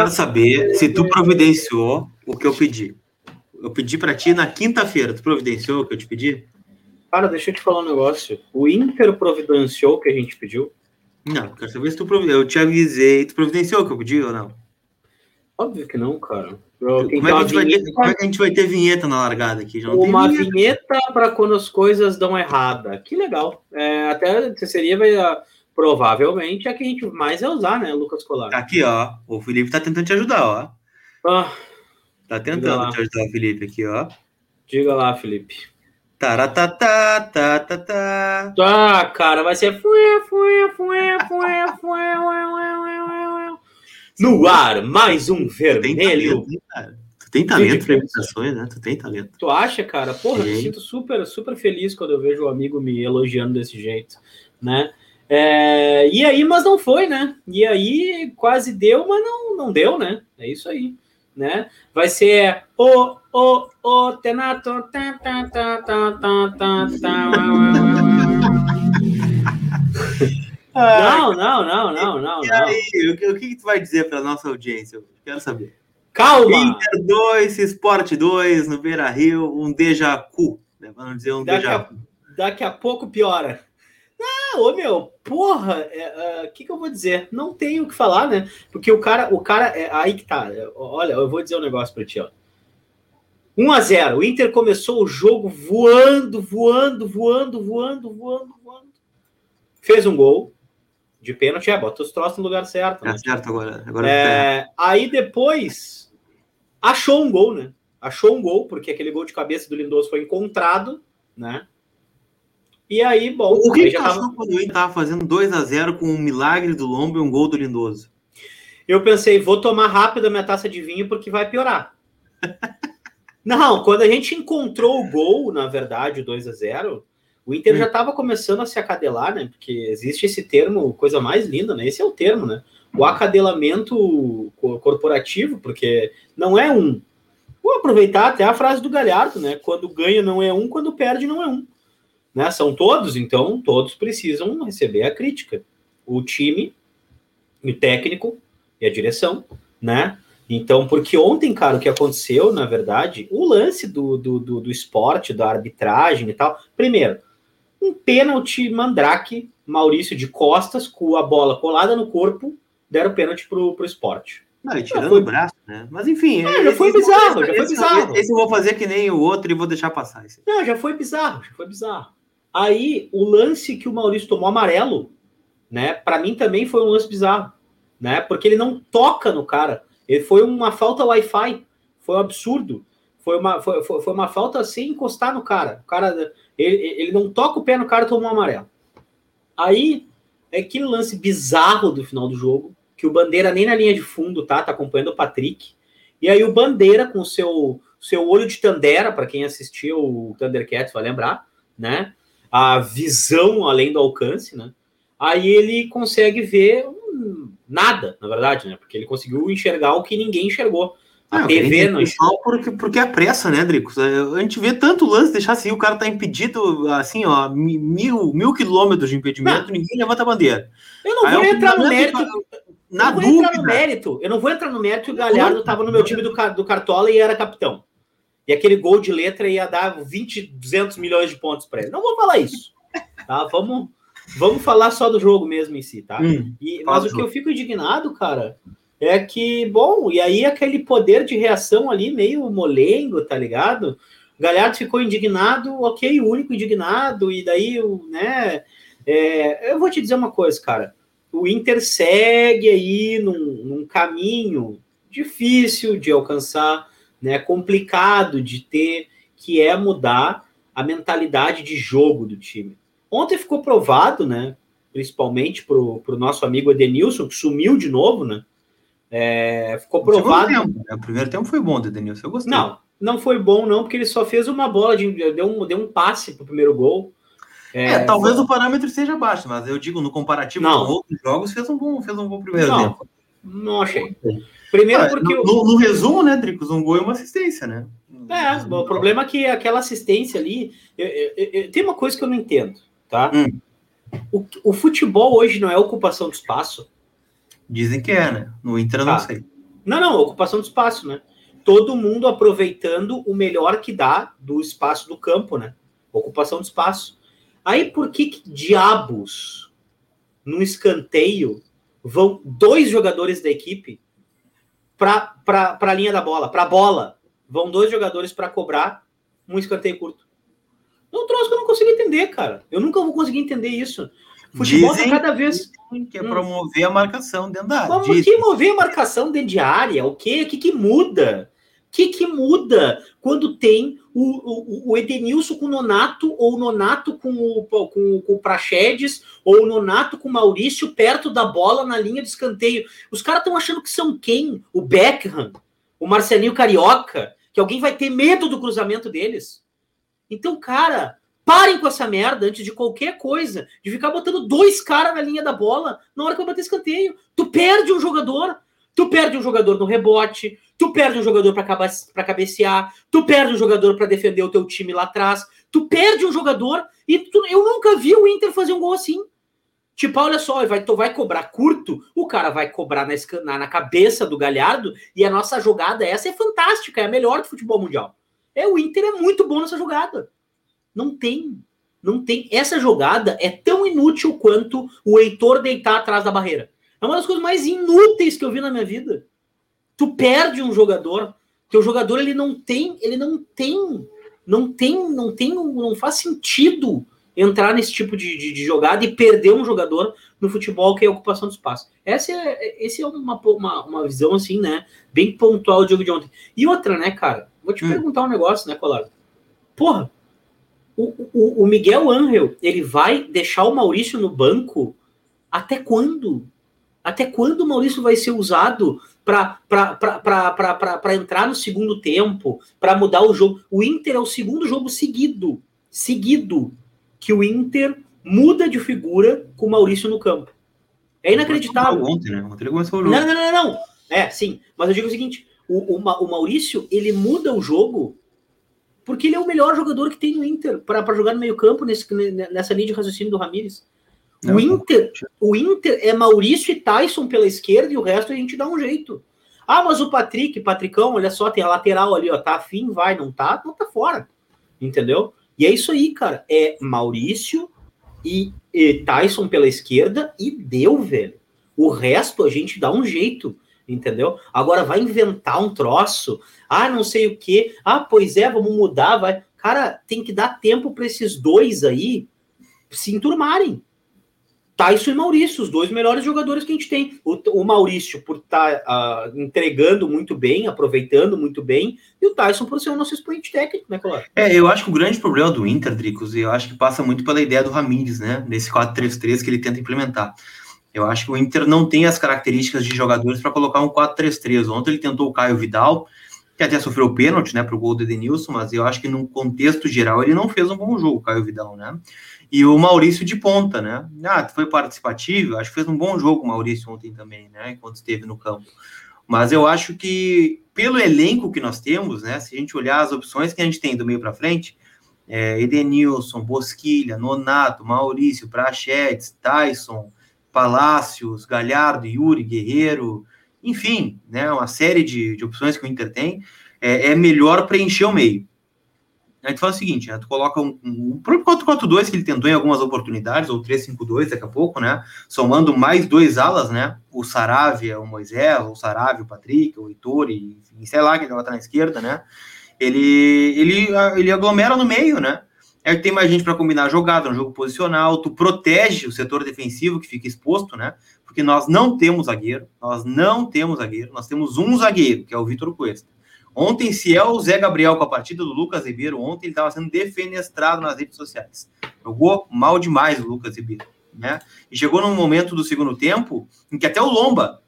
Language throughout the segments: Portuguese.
quero saber se tu providenciou o que eu pedi. Eu pedi para ti na quinta-feira. Tu providenciou o que eu te pedi? Cara, deixa eu te falar um negócio. O Inter providenciou o que a gente pediu? Não, quero saber se tu providenciou. Eu te avisei. Tu providenciou o que eu pedi ou não? Óbvio que não, cara. Como é, que a vai ter, como é que a gente vai ter vinheta na largada aqui? Uma vinheta, vinheta para quando as coisas dão errada. Que legal. É, até seria vai, provavelmente a que a gente mais vai usar, né, Lucas Colar? Aqui, ó. O Felipe tá tentando te ajudar, ó. Ah, tá tentando te ajudar, Felipe, aqui, ó. Diga lá, Felipe. Taratatá, tá, tá, tá. Ah, cara, vai ser. No ar, mais um vermelho. Tu tem talento para imitações, né? Tu tem talento. Tu acha, cara? Porra, eu me sinto super, super feliz quando eu vejo o um amigo me elogiando desse jeito, né? É, e aí, mas não foi, né? E aí quase deu, mas não, não deu, né? É isso aí, né? Vai ser o, o, o Tenato. Tá, tá, tá, tá, tá, tá, tá. Não, não, não, não, não. E aí, o que, o que tu vai dizer para nossa audiência? Eu quero saber. Calma! Inter 2, Sport 2 no Beira Rio, um déjà vu. Né? Vamos dizer um daqui déjà vu. Daqui a pouco piora. Ah, ô meu, porra, o é, uh, que, que eu vou dizer? Não tenho o que falar, né? Porque o cara, o cara, é, aí que tá. Olha, eu vou dizer um negócio pra ti, ó. 1 a 0 O Inter começou o jogo voando, voando, voando, voando, voando, voando. Fez um gol de pênalti, é, bota os troços no lugar certo. Né? É certo agora. agora é, aí depois achou um gol, né? Achou um gol, porque aquele gol de cabeça do Lindoso foi encontrado, né? E aí, bom. O que já tava... quando o Inter tava fazendo 2 a 0 com um milagre do Lombo e um gol do Lindoso? Eu pensei, vou tomar rápido a minha taça de vinho porque vai piorar. Não, quando a gente encontrou o gol, na verdade, o 2 a 0 o Inter hum. já estava começando a se acadelar, né? Porque existe esse termo, coisa mais linda, né? Esse é o termo, né? O acadelamento corporativo, porque não é um. Vou aproveitar até a frase do Galhardo, né? Quando ganha não é um, quando perde não é um. Né? São todos, então todos precisam receber a crítica. O time, o técnico e a direção, né? Então, porque ontem, cara, o que aconteceu, na verdade, o lance do, do, do, do esporte, da arbitragem e tal. Primeiro, um pênalti mandrake, Maurício de costas, com a bola colada no corpo, deram pênalti pro, pro esporte. Não, e tirando foi... o braço, né? Mas enfim. Ah, já foi bizarro, já foi bizarro. Esse eu vou fazer que nem o outro e vou deixar passar. Esse. Não, já foi bizarro, já foi bizarro. Aí, o lance que o Maurício tomou amarelo, né? Para mim também foi um lance bizarro, né? Porque ele não toca no cara. Ele foi uma falta Wi-Fi, foi um absurdo. Foi uma, foi, foi, uma falta sem encostar no cara. O cara ele, ele não toca o pé no cara e toma um amarelo. Aí é aquele lance bizarro do final do jogo, que o Bandeira nem na linha de fundo tá, tá acompanhando o Patrick. E aí o Bandeira com o seu seu olho de Tandera, para quem assistiu o Thundercats vai lembrar, né? A visão além do alcance, né? Aí ele consegue ver nada, na verdade, né? Porque ele conseguiu enxergar o que ninguém enxergou. A TV não porque, porque é pressa, né, Drico? A gente vê tanto lance, deixar assim, o cara tá impedido, assim, ó, mil, mil quilômetros de impedimento, não. ninguém levanta a bandeira. Eu não Aí vou entrar no mérito. Na eu dúvida. no mérito. Eu não vou entrar no mérito. O Galhardo tava no meu time do, do Cartola e era capitão. E aquele gol de letra ia dar 20, 200 milhões de pontos para ele. Não vou falar isso. Tá? Vamos, vamos falar só do jogo mesmo em si, tá? Hum, e, mas o que eu fico indignado, cara, é que, bom, e aí aquele poder de reação ali meio molengo, tá ligado? O Galhardo ficou indignado, ok, o único indignado, e daí, né? É, eu vou te dizer uma coisa, cara. O Inter segue aí num, num caminho difícil de alcançar, né? Complicado de ter, que é mudar a mentalidade de jogo do time. Ontem ficou provado, né? Principalmente para o nosso amigo Edenilson, que sumiu de novo, né? É, ficou provado. Tempo, né? O primeiro tempo foi bom do Denilson, eu gostei. Não, não foi bom, não, porque ele só fez uma bola, de, deu, um, deu um passe pro primeiro gol. É, é talvez foi... o parâmetro seja baixo, mas eu digo, no comparativo não. com outros jogos, fez um bom, fez um bom primeiro não, tempo. Não achei. Primeiro ah, porque. No, no, no, resumo, né, Dricos, um gol e uma assistência, né? É, o problema é que aquela assistência ali. Eu, eu, eu, tem uma coisa que eu não entendo, tá? Hum. O, o futebol hoje não é ocupação de espaço. Dizem que é, né? No Inter eu não tá. sei. Não, não, ocupação de espaço, né? Todo mundo aproveitando o melhor que dá do espaço do campo, né? Ocupação de espaço. Aí por que, que diabos no escanteio vão dois jogadores da equipe para a linha da bola, para a bola? Vão dois jogadores para cobrar um escanteio curto. É um troço que eu não consigo entender, cara. Eu nunca vou conseguir entender isso. Futebol tá Dizem cada vez. Que é hum. promover a marcação dentro da área. Como que mover a marcação dentro de área? O quê? O que, que muda? O que, que muda quando tem o, o, o Edenilson com o Nonato, ou o Nonato com o, com, com o Praxedes, ou o Nonato com o Maurício perto da bola na linha de escanteio? Os caras estão achando que são quem? O Beckham? O Marcelinho Carioca? Que alguém vai ter medo do cruzamento deles? Então, cara, parem com essa merda antes de qualquer coisa, de ficar botando dois caras na linha da bola na hora que vai bater escanteio. Tu perde um jogador, tu perde um jogador no rebote, tu perde um jogador para cabecear, tu perde um jogador para defender o teu time lá atrás, tu perde um jogador e tu, eu nunca vi o Inter fazer um gol assim. Tipo, olha só, vai, tu vai cobrar curto, o cara vai cobrar na, na, na cabeça do Galhardo e a nossa jogada essa é fantástica, é a melhor do futebol mundial. É, o Inter é muito bom nessa jogada. Não tem. Não tem. Essa jogada é tão inútil quanto o Heitor deitar atrás da barreira. É uma das coisas mais inúteis que eu vi na minha vida. Tu perde um jogador, teu jogador ele não tem, ele não tem, não tem, não tem, não faz sentido entrar nesse tipo de, de, de jogada e perder um jogador no futebol que é a ocupação do espaço. Essa é, esse é uma, uma, uma visão assim, né, bem pontual do jogo de ontem. E outra, né, cara, Vou te hum. perguntar um negócio, né, Colado? Porra, o, o, o Miguel Angel, ele vai deixar o Maurício no banco até quando? Até quando o Maurício vai ser usado para entrar no segundo tempo, para mudar o jogo? O Inter é o segundo jogo seguido, seguido, que o Inter muda de figura com o Maurício no campo. É inacreditável. Ontem, né? Ontem ele começou o jogo. Não, não, não, não. É, sim. Mas eu digo o seguinte: o, o, o Maurício, ele muda o jogo porque ele é o melhor jogador que tem no Inter para jogar no meio-campo nessa linha de raciocínio do Ramires. O Inter, o Inter é Maurício e Tyson pela esquerda e o resto a gente dá um jeito. Ah, mas o Patrick, Patricão, olha só, tem a lateral ali, ó, tá afim, vai, não tá, não tá fora. Entendeu? E é isso aí, cara. É Maurício e, e Tyson pela esquerda e deu, velho. O resto a gente dá um jeito entendeu? Agora vai inventar um troço, ah, não sei o que, ah, pois é, vamos mudar, vai. Cara, tem que dar tempo para esses dois aí se enturmarem. Tyson e Maurício, os dois melhores jogadores que a gente tem. O, o Maurício por estar tá, uh, entregando muito bem, aproveitando muito bem, e o Tyson por ser o nosso expoente técnico, né, Colar? É, eu acho que o grande problema do Inter, Dricos, eu acho que passa muito pela ideia do Ramires, né, nesse 4-3-3 que ele tenta implementar. Eu acho que o Inter não tem as características de jogadores para colocar um 4-3-3. Ontem ele tentou o Caio Vidal, que até sofreu pênalti, né, para o gol do Edenilson, mas eu acho que no contexto geral ele não fez um bom jogo, Caio Vidal, né? E o Maurício de ponta, né? Ah, foi participativo, acho que fez um bom jogo o Maurício ontem também, né, enquanto esteve no campo. Mas eu acho que pelo elenco que nós temos, né, se a gente olhar as opções que a gente tem do meio para frente, é, Edenilson, Bosquilha, Nonato, Maurício, Prachetes, Tyson, Palácios, Galhardo, Yuri, Guerreiro, enfim, né, uma série de, de opções que o Inter tem, é, é melhor preencher o meio. A gente fala o seguinte, né, tu coloca um, um, o próprio 4-4-2 que ele tentou em algumas oportunidades, ou 3-5-2 daqui a pouco, né, somando mais dois alas, né, o Saravia, o Moisés, o Saravia, o Patrick, o Heitor, e, enfim, sei lá, que ele estar na esquerda, né, ele, ele, ele aglomera no meio, né, Aí tem mais gente para combinar a jogada, um jogo posicional, tu protege o setor defensivo que fica exposto, né? Porque nós não temos zagueiro, nós não temos zagueiro, nós temos um zagueiro, que é o Vitor Cuesta. Ontem, se é o Zé Gabriel com a partida do Lucas Ribeiro, ontem ele estava sendo defenestrado nas redes sociais. Jogou mal demais o Lucas Ribeiro, né? E chegou num momento do segundo tempo em que até o Lomba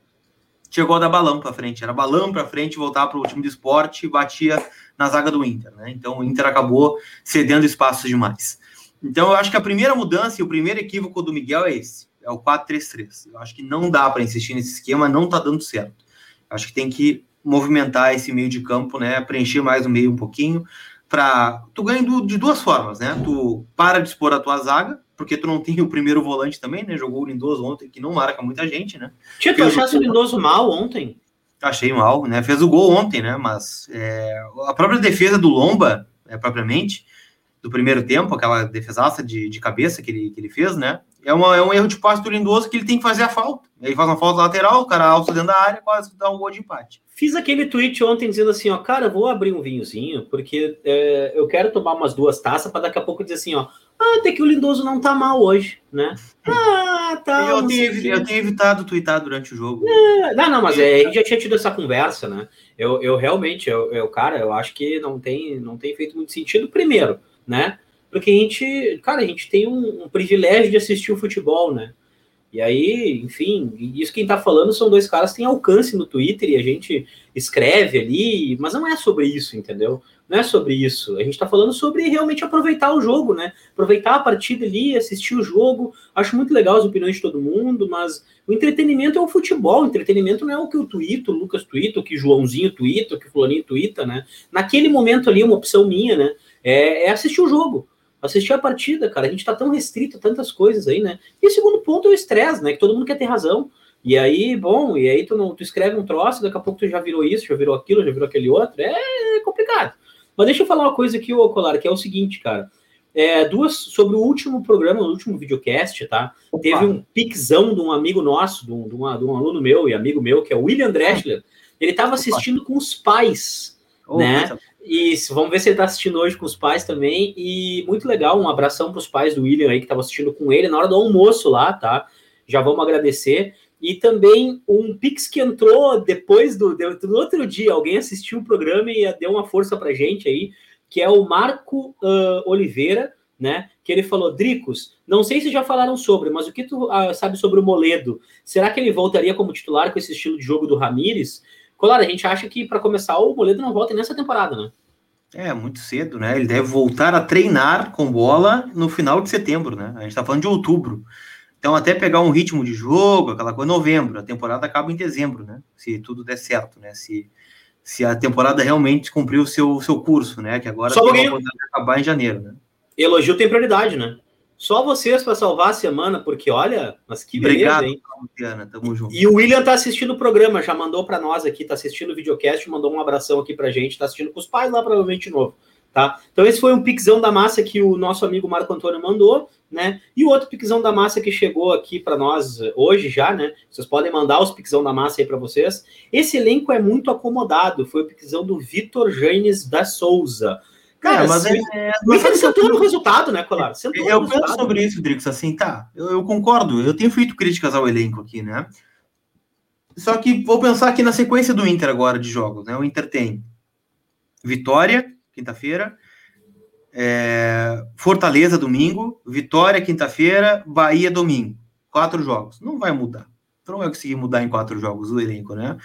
chegou a dar balão para frente. Era balão para frente, voltar para o time de esporte e batia na zaga do Inter. Né? Então o Inter acabou cedendo espaços demais. Então eu acho que a primeira mudança e o primeiro equívoco do Miguel é esse: é o 4-3-3. Eu acho que não dá para insistir nesse esquema, não está dando certo. Eu acho que tem que movimentar esse meio de campo, né? Preencher mais o meio um pouquinho. Para tu ganha de duas formas, né? Tu para de expor a tua zaga, porque tu não tem o primeiro volante também, né? Jogou o Lindoso ontem, que não marca muita gente, né? Tinha tu achasse o Lindoso mal ontem? Achei mal, né? Fez o gol ontem, né? Mas é, a própria defesa do Lomba, é, propriamente, do primeiro tempo, aquela defesaça de, de cabeça que ele, que ele fez, né? É, uma, é um erro de passe do Lindoso que ele tem que fazer a falta. Ele faz uma falta lateral, o cara alça dentro da área, quase dá um gol de empate. Fiz aquele tweet ontem dizendo assim, ó, cara, vou abrir um vinhozinho, porque é, eu quero tomar umas duas taças para daqui a pouco dizer assim, ó, ah, até que o Lindoso não tá mal hoje, né? Ah, tá. Eu, tenho, eu tenho evitado twittar durante o jogo. É, não, não, mas é, a gente já tinha tido essa conversa, né? Eu, eu realmente, eu, eu, cara, eu acho que não tem, não tem feito muito sentido, primeiro, né? Porque a gente, cara, a gente tem um, um privilégio de assistir o futebol, né? E aí, enfim, isso quem tá falando são dois caras que têm alcance no Twitter e a gente escreve ali, mas não é sobre isso, entendeu? Não é sobre isso. A gente tá falando sobre realmente aproveitar o jogo, né? Aproveitar a partida ali, assistir o jogo. Acho muito legal as opiniões de todo mundo, mas o entretenimento é o futebol. O entretenimento não é o que o Twitter, o Lucas Twitter, o que Joãozinho Twitter, o que Fulaninho Twitter, né? Naquele momento ali, uma opção minha, né? É, é assistir o jogo assistir a partida, cara. A gente tá tão restrito a tantas coisas aí, né? E o segundo ponto é o estresse, né? Que todo mundo quer ter razão. E aí, bom, e aí tu, não, tu escreve um troço, daqui a pouco tu já virou isso, já virou aquilo, já virou aquele outro. É complicado. Mas deixa eu falar uma coisa aqui, ô Colar, que é o seguinte, cara. É, duas sobre o último programa, o último videocast, tá? Opa. Teve um pixão de um amigo nosso, de um, de, uma, de um, aluno meu e amigo meu, que é o William Dreschler. Ele tava assistindo com os pais, oh, né? Isso, vamos ver se ele está assistindo hoje com os pais também. E muito legal, um abração os pais do William aí que estavam assistindo com ele na hora do almoço lá, tá? Já vamos agradecer. E também um Pix que entrou depois do, do outro dia. Alguém assistiu o programa e deu uma força para gente aí, que é o Marco uh, Oliveira, né? Que ele falou: Dricos, não sei se já falaram sobre, mas o que tu uh, sabe sobre o Moledo? Será que ele voltaria como titular com esse estilo de jogo do Ramires? Claro, a gente acha que para começar o Moledo não volta nessa temporada, né? É, muito cedo, né? Ele deve voltar a treinar com bola no final de setembro, né? A gente tá falando de outubro. Então, até pegar um ritmo de jogo, aquela coisa, novembro. A temporada acaba em dezembro, né? Se tudo der certo, né? Se, se a temporada realmente cumprir o seu, seu curso, né? Que agora Só tem acabar em janeiro, né? Elogio tem prioridade, né? Só vocês para salvar a semana, porque olha, mas que beleza, Obrigado, hein? Luciana, tamo junto. E o William tá assistindo o programa, já mandou para nós aqui, tá assistindo o videocast, mandou um abração aqui pra gente, tá assistindo com os pais lá, provavelmente de novo, tá? Então esse foi um pixão da massa que o nosso amigo Marco Antônio mandou, né? E o outro pixão da massa que chegou aqui para nós hoje já, né? Vocês podem mandar os pixão da massa aí para vocês. Esse elenco é muito acomodado, foi o pixão do Vitor Janes da Souza. Cara, é, mas é, é, mas ele sentou no resultado, né, Colar? Sentou eu penso sobre isso, Drix, assim, tá, eu, eu, concordo, eu tenho feito críticas ao elenco aqui, né? Só que vou pensar aqui na sequência do Inter agora de jogos, né? O Inter tem Vitória, quinta-feira, é, Fortaleza, domingo, Vitória, quinta-feira, Bahia, domingo. Quatro jogos. Não vai mudar. Tu não vai conseguir mudar em quatro jogos o elenco, né?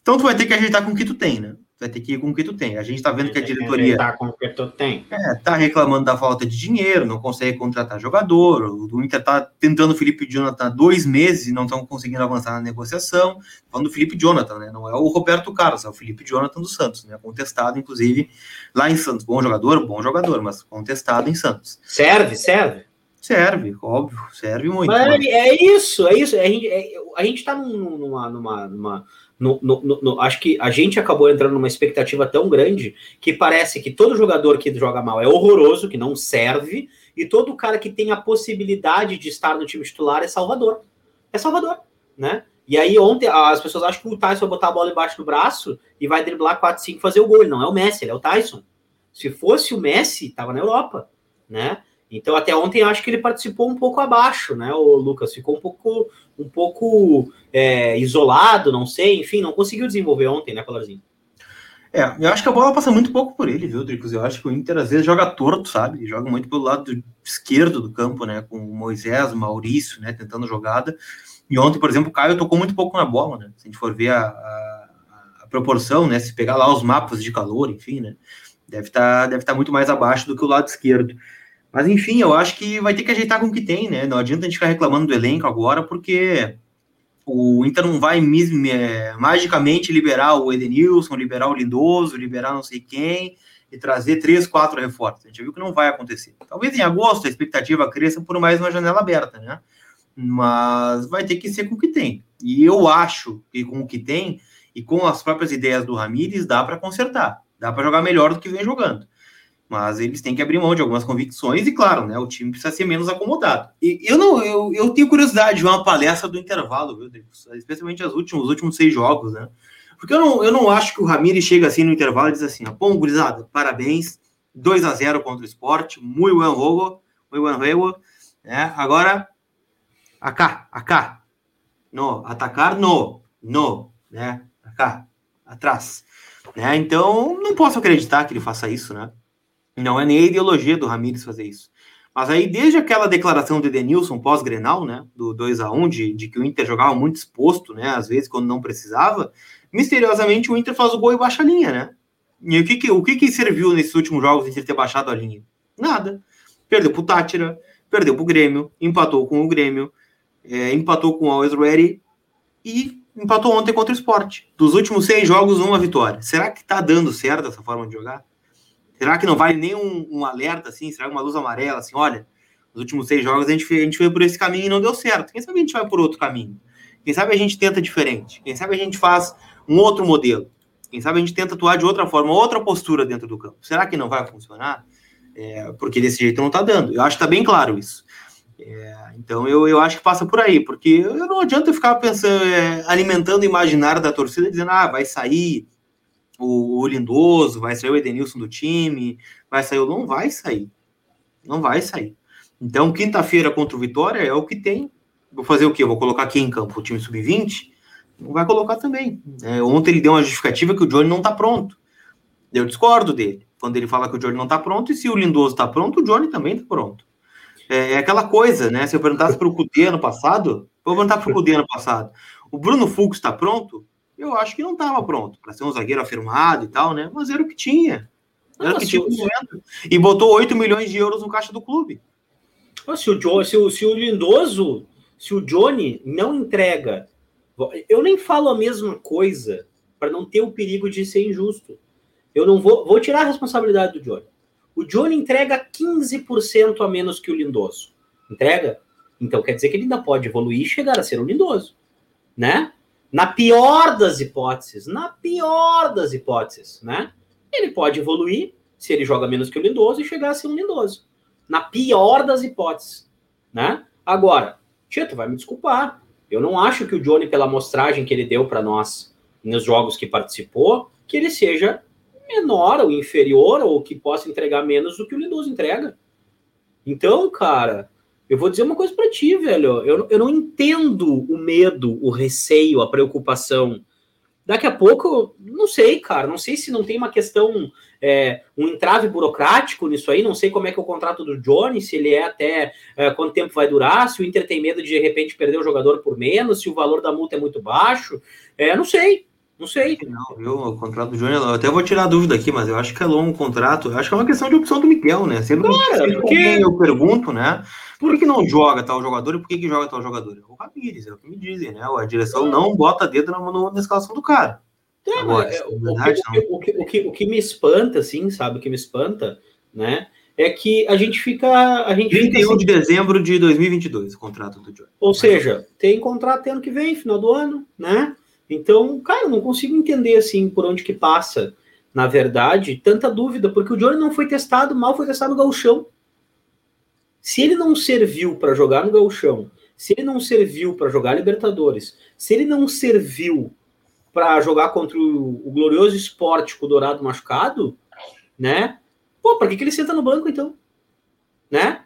Então tu vai ter que ajeitar com o que tu tem, né? Vai ter que ir com o que tu tem. A gente está vendo que a diretoria tá com o que tu tem. É, tá reclamando da falta de dinheiro, não consegue contratar jogador. O Inter tá tentando o Felipe Jonathan há dois meses e não estão conseguindo avançar na negociação. Falando do Felipe Jonathan, né? Não é o Roberto Carlos, é o Felipe Jonathan do Santos, né? Contestado, inclusive, lá em Santos. Bom jogador, bom jogador, mas contestado em Santos. Serve, serve. Serve, óbvio, serve muito. Mas, mas... É isso, é isso. A gente, é, a gente tá numa, numa, numa no, no, no, acho que a gente acabou entrando numa expectativa tão grande que parece que todo jogador que joga mal é horroroso, que não serve, e todo cara que tem a possibilidade de estar no time titular é Salvador. É Salvador, né? E aí ontem as pessoas acham que o Tyson vai botar a bola embaixo do braço e vai driblar 4, 5 fazer o gol. Ele não é o Messi, ele é o Tyson. Se fosse o Messi, tava na Europa, né? Então, até ontem, acho que ele participou um pouco abaixo, né? O Lucas ficou um pouco, um pouco é, isolado, não sei, enfim, não conseguiu desenvolver ontem, né, Colarzinho? É, eu acho que a bola passa muito pouco por ele, viu, Dricos? Eu acho que o Inter às vezes joga torto, sabe? Joga muito pelo lado esquerdo do campo, né? Com o Moisés, o Maurício, né? Tentando jogada. E ontem, por exemplo, o Caio tocou muito pouco na bola, né? Se a gente for ver a, a, a proporção, né? Se pegar lá os mapas de calor, enfim, né? Deve estar tá, deve tá muito mais abaixo do que o lado esquerdo. Mas enfim, eu acho que vai ter que ajeitar com o que tem, né? Não adianta a gente ficar reclamando do elenco agora, porque o Inter não vai é, magicamente liberar o Edenilson, liberar o Lindoso, liberar não sei quem e trazer três, quatro reforços. A gente viu que não vai acontecer. Talvez em agosto a expectativa cresça por mais uma janela aberta, né? Mas vai ter que ser com o que tem. E eu acho que com o que tem, E com as próprias ideias do Ramires, dá para consertar, dá para jogar melhor do que vem jogando. Mas eles têm que abrir mão de algumas convicções e, claro, né, o time precisa ser menos acomodado. E eu não, eu, eu tenho curiosidade de uma palestra do intervalo, viu, especialmente os últimos, os últimos seis jogos, né? Porque eu não, eu não acho que o Ramires chega assim no intervalo e diz assim: bom, gurizada, parabéns, 2 a 0 contra o esporte, muito bom jogo, muito bom jogo. Né? Agora, acá, acá. No, atacar, no, no, né? Acá, atrás. Né? Então, não posso acreditar que ele faça isso, né? Não é nem a ideologia do Ramires fazer isso. Mas aí, desde aquela declaração do Edenilson pós-Grenal, né, do 2 a 1 de, de que o Inter jogava muito exposto, né, às vezes quando não precisava, misteriosamente o Inter faz o gol e baixa a linha, né? E o que que, o que, que serviu nesses últimos jogos de ter baixado a linha? Nada. Perdeu pro Tátira, perdeu pro Grêmio, empatou com o Grêmio, é, empatou com o Always Ready e empatou ontem contra o Sport. Dos últimos seis jogos, uma vitória. Será que tá dando certo essa forma de jogar? Será que não vale nem um, um alerta assim? Será uma luz amarela assim? Olha, nos últimos seis jogos a gente, a gente foi por esse caminho e não deu certo. Quem sabe a gente vai por outro caminho? Quem sabe a gente tenta diferente? Quem sabe a gente faz um outro modelo? Quem sabe a gente tenta atuar de outra forma, outra postura dentro do campo? Será que não vai funcionar? É, porque desse jeito não está dando. Eu acho que está bem claro isso. É, então eu, eu acho que passa por aí, porque eu não adianta ficar pensando, é, alimentando o imaginário da torcida, dizendo, ah, vai sair o, o Lindoso, vai sair o Edenilson do time, vai sair, não vai sair. Não vai sair. Então, quinta-feira contra o Vitória é o que tem. Vou fazer o quê? Vou colocar aqui em campo o time sub-20? Não vai colocar também. É, ontem ele deu uma justificativa que o Johnny não está pronto. Eu discordo dele. Quando ele fala que o Johnny não está pronto, e se o Lindoso está pronto, o Johnny também está pronto. É, é, aquela coisa, né? Se eu perguntasse para o Cudê ano passado, vou perguntar para o Cudê ano passado. O Bruno Fux está pronto? Eu acho que não estava pronto para ser um zagueiro afirmado e tal, né? Mas era o que tinha. Era o que tinha momento. E botou 8 milhões de euros no caixa do clube. Se o, Joe, se, o, se o Lindoso, se o Johnny não entrega, eu nem falo a mesma coisa para não ter o perigo de ser injusto. Eu não vou, vou tirar a responsabilidade do Johnny. O Johnny entrega 15% a menos que o Lindoso. Entrega? Então quer dizer que ele ainda pode evoluir e chegar a ser um Lindoso, né? Na pior das hipóteses, na pior das hipóteses, né? Ele pode evoluir se ele joga menos que o Lindoso e chegar a ser um Lindoso. Na pior das hipóteses, né? Agora, Tito, vai me desculpar. Eu não acho que o Johnny, pela amostragem que ele deu para nós nos jogos que participou, que ele seja menor ou inferior ou que possa entregar menos do que o Lindoso entrega. Então, cara, eu vou dizer uma coisa para ti, velho. Eu, eu não entendo o medo, o receio, a preocupação. Daqui a pouco, não sei, cara. Não sei se não tem uma questão, é, um entrave burocrático nisso aí. Não sei como é que é o contrato do Johnny, se ele é até é, quanto tempo vai durar, se o Inter tem medo de de repente perder o jogador por menos, se o valor da multa é muito baixo. É, não sei. Não sei. Não, viu? O contrato do Júnior, eu até vou tirar a dúvida aqui, mas eu acho que é longo o contrato. Eu acho que é uma questão de opção do Miguel, né? Sempre, claro, porque... eu pergunto, né? Por que não joga tal jogador e por que, que joga tal jogador? O Ramires, é o que me dizem, né? A direção não bota dedo na, na escalação do cara. É, Agora, é, o, verdade, o, que, o, que, o, que, me espanta, assim, sabe? O que me espanta, né? É que a gente fica. A gente 31 fica assim, de dezembro de 2022, o contrato do Johnny. Ou seja, tem contrato ano que vem, final do ano, né? Então, cara, eu não consigo entender assim por onde que passa, na verdade, tanta dúvida, porque o Johnny não foi testado, mal foi testado no gauchão. Se ele não serviu para jogar no gauchão, se ele não serviu para jogar Libertadores, se ele não serviu para jogar contra o, o, glorioso esporte com o Dourado machucado, né? Pô, por que, que ele senta no banco então? Né?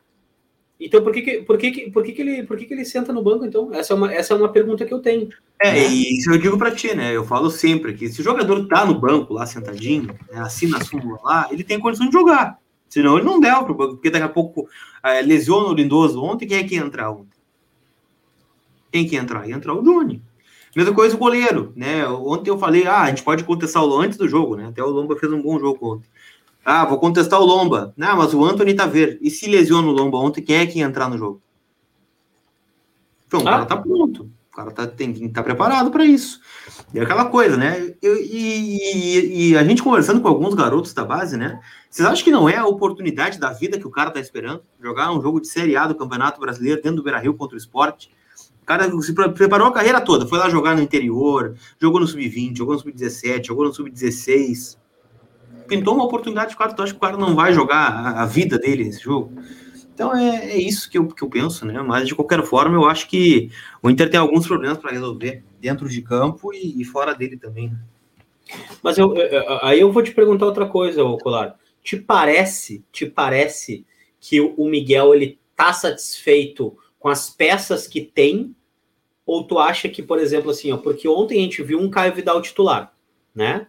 Então, por que, que, por que, que, por que, que, ele, por que, que ele senta no banco, então? Essa é uma, essa é uma pergunta que eu tenho. É, né? e isso eu digo para ti, né? Eu falo sempre que se o jogador tá no banco lá, sentadinho, né, assina a súmula lá, ele tem condição de jogar. Senão ele não deu pro banco, porque daqui a pouco é, lesiona o Lindoso ontem, quem é que ia entrar ontem? Quem que ia entrar? Ia entrar o Johnny. Mesma coisa o goleiro, né? Ontem eu falei, ah, a gente pode contestar o antes do jogo, né? Até o Lomba fez um bom jogo ontem. Ah, vou contestar o Lomba. Não, mas o Anthony tá verde. E se lesiona o Lomba ontem, quem é que ia entrar no jogo? Então, o ah. cara tá pronto. O cara tá, tem que estar tá preparado para isso. É aquela coisa, né? Eu, e, e, e, a gente conversando com alguns garotos da base, né? Vocês acham que não é a oportunidade da vida que o cara tá esperando? Jogar um jogo de Série A do Campeonato Brasileiro dentro do Beira Rio contra o esporte? cara se preparou a carreira toda, foi lá jogar no interior, jogou no sub-20, jogou no sub-17, jogou no sub-16. Pintou uma oportunidade de quatro, acho que o cara não vai jogar a, a vida dele nesse jogo. Então é, é, isso que eu, que eu penso, né? Mas de qualquer forma, eu acho que o Inter tem alguns problemas para resolver dentro de campo e, e fora dele também. Né? Mas eu, eu, aí eu vou te perguntar outra coisa, Colar. Te parece, te parece que o Miguel ele tá satisfeito com as peças que tem? Ou tu acha que, por exemplo, assim, ó, porque ontem a gente viu um Caio Vidal titular, né?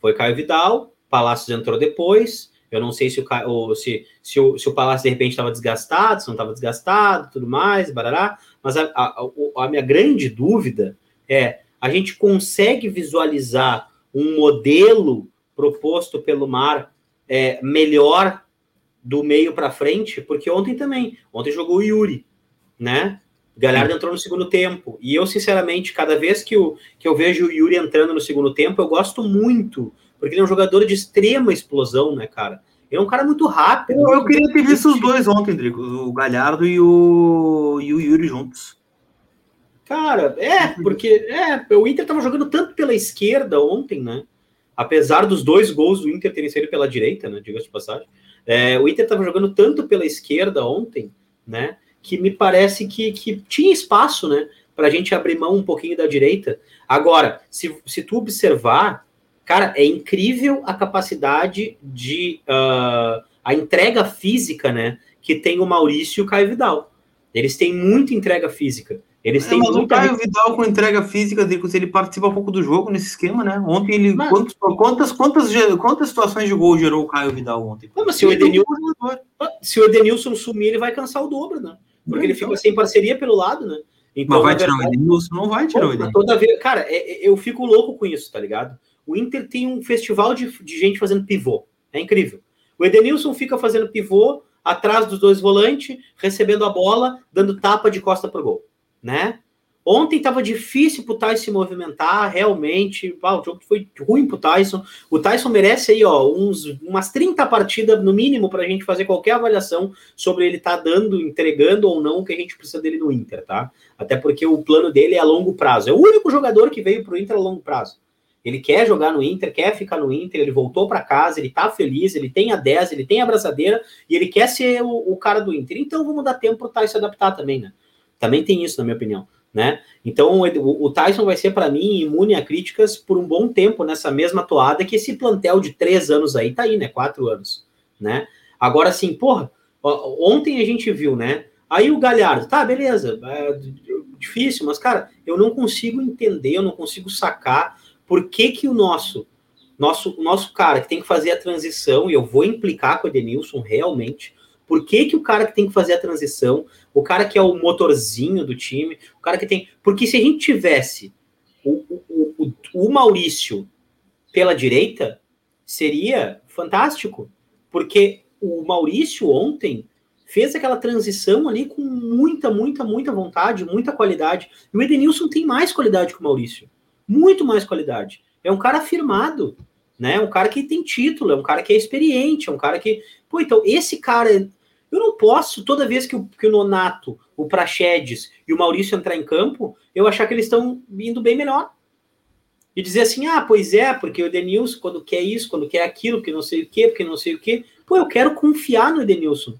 Foi Caio Vidal, Palácios entrou depois, eu não sei se o, se, se, o, se o Palácio de repente estava desgastado, se não estava desgastado, tudo mais, barará. Mas a, a, a, minha grande dúvida é: a gente consegue visualizar um modelo proposto pelo Mar é, melhor do meio para frente? Porque ontem também, ontem jogou o Yuri, né? O Galhardo entrou no segundo tempo. E eu, sinceramente, cada vez que eu, que eu vejo o Yuri entrando no segundo tempo, eu gosto muito porque ele é um jogador de extrema explosão, né, cara? Ele é um cara muito rápido. Eu, eu queria ter visto os dois ontem, Drico, o Galhardo e o, e o Yuri juntos. Cara, é, porque é, o Inter tava jogando tanto pela esquerda ontem, né? Apesar dos dois gols do Inter terem saído pela direita, né? Diga-se de passagem. É, o Inter tava jogando tanto pela esquerda ontem, né? Que me parece que, que tinha espaço, né? Para a gente abrir mão um pouquinho da direita. Agora, se, se tu observar, Cara, é incrível a capacidade de. Uh, a entrega física, né? Que tem o Maurício e o Caio Vidal. Eles têm muita entrega física. Eles é, têm mas muita... o Caio Vidal com entrega física, ele participa um pouco do jogo nesse esquema, né? Ontem ele. Mas... Quantas, quantas, quantas, quantas situações de gol gerou o Caio Vidal ontem? Não, mas se, o Edenilson, se o Edenilson sumir, ele vai cansar o dobro, né? Porque ele fica sem parceria pelo lado, né? Então, mas vai tirar verdade, o Edenilson? Não vai tirar o Edenilson. Toda vez, cara, é, é, eu fico louco com isso, tá ligado? O Inter tem um festival de, de gente fazendo pivô. É incrível. O Edenilson fica fazendo pivô atrás dos dois volantes, recebendo a bola, dando tapa de costa pro gol, né? Ontem estava difícil pro Tyson se movimentar, realmente. O jogo foi ruim pro Tyson. O Tyson merece aí, ó, uns, umas 30 partidas no mínimo para a gente fazer qualquer avaliação sobre ele tá dando, entregando ou não o que a gente precisa dele no Inter, tá? Até porque o plano dele é a longo prazo. É o único jogador que veio pro Inter a longo prazo. Ele quer jogar no Inter, quer ficar no Inter, ele voltou para casa, ele tá feliz, ele tem a 10, ele tem a abraçadeira e ele quer ser o, o cara do Inter. Então vamos dar tempo pro Tyson se adaptar também, né? Também tem isso, na minha opinião. Né? Então o, o Tyson vai ser para mim imune a críticas por um bom tempo nessa mesma toada que esse plantel de três anos aí tá aí, né? Quatro anos, né? Agora sim, porra, ontem a gente viu, né? Aí o Galhardo, tá, beleza, é difícil, mas cara, eu não consigo entender, eu não consigo sacar por que, que o nosso, nosso, o nosso cara que tem que fazer a transição, e eu vou implicar com o Edenilson realmente, por que, que o cara que tem que fazer a transição, o cara que é o motorzinho do time, o cara que tem. Porque se a gente tivesse o, o, o, o Maurício pela direita, seria fantástico. Porque o Maurício ontem fez aquela transição ali com muita, muita, muita vontade, muita qualidade. E o Edenilson tem mais qualidade que o Maurício muito mais qualidade. É um cara afirmado, né? Um cara que tem título, é um cara que é experiente, é um cara que. Pô, então, esse cara. Eu não posso, toda vez que o, que o Nonato, o Praxedes e o Maurício entrar em campo, eu achar que eles estão indo bem melhor. E dizer assim, ah, pois é, porque o Edenilson, quando quer isso, quando quer aquilo, porque não sei o quê, porque não sei o quê. Pô, eu quero confiar no Edenilson.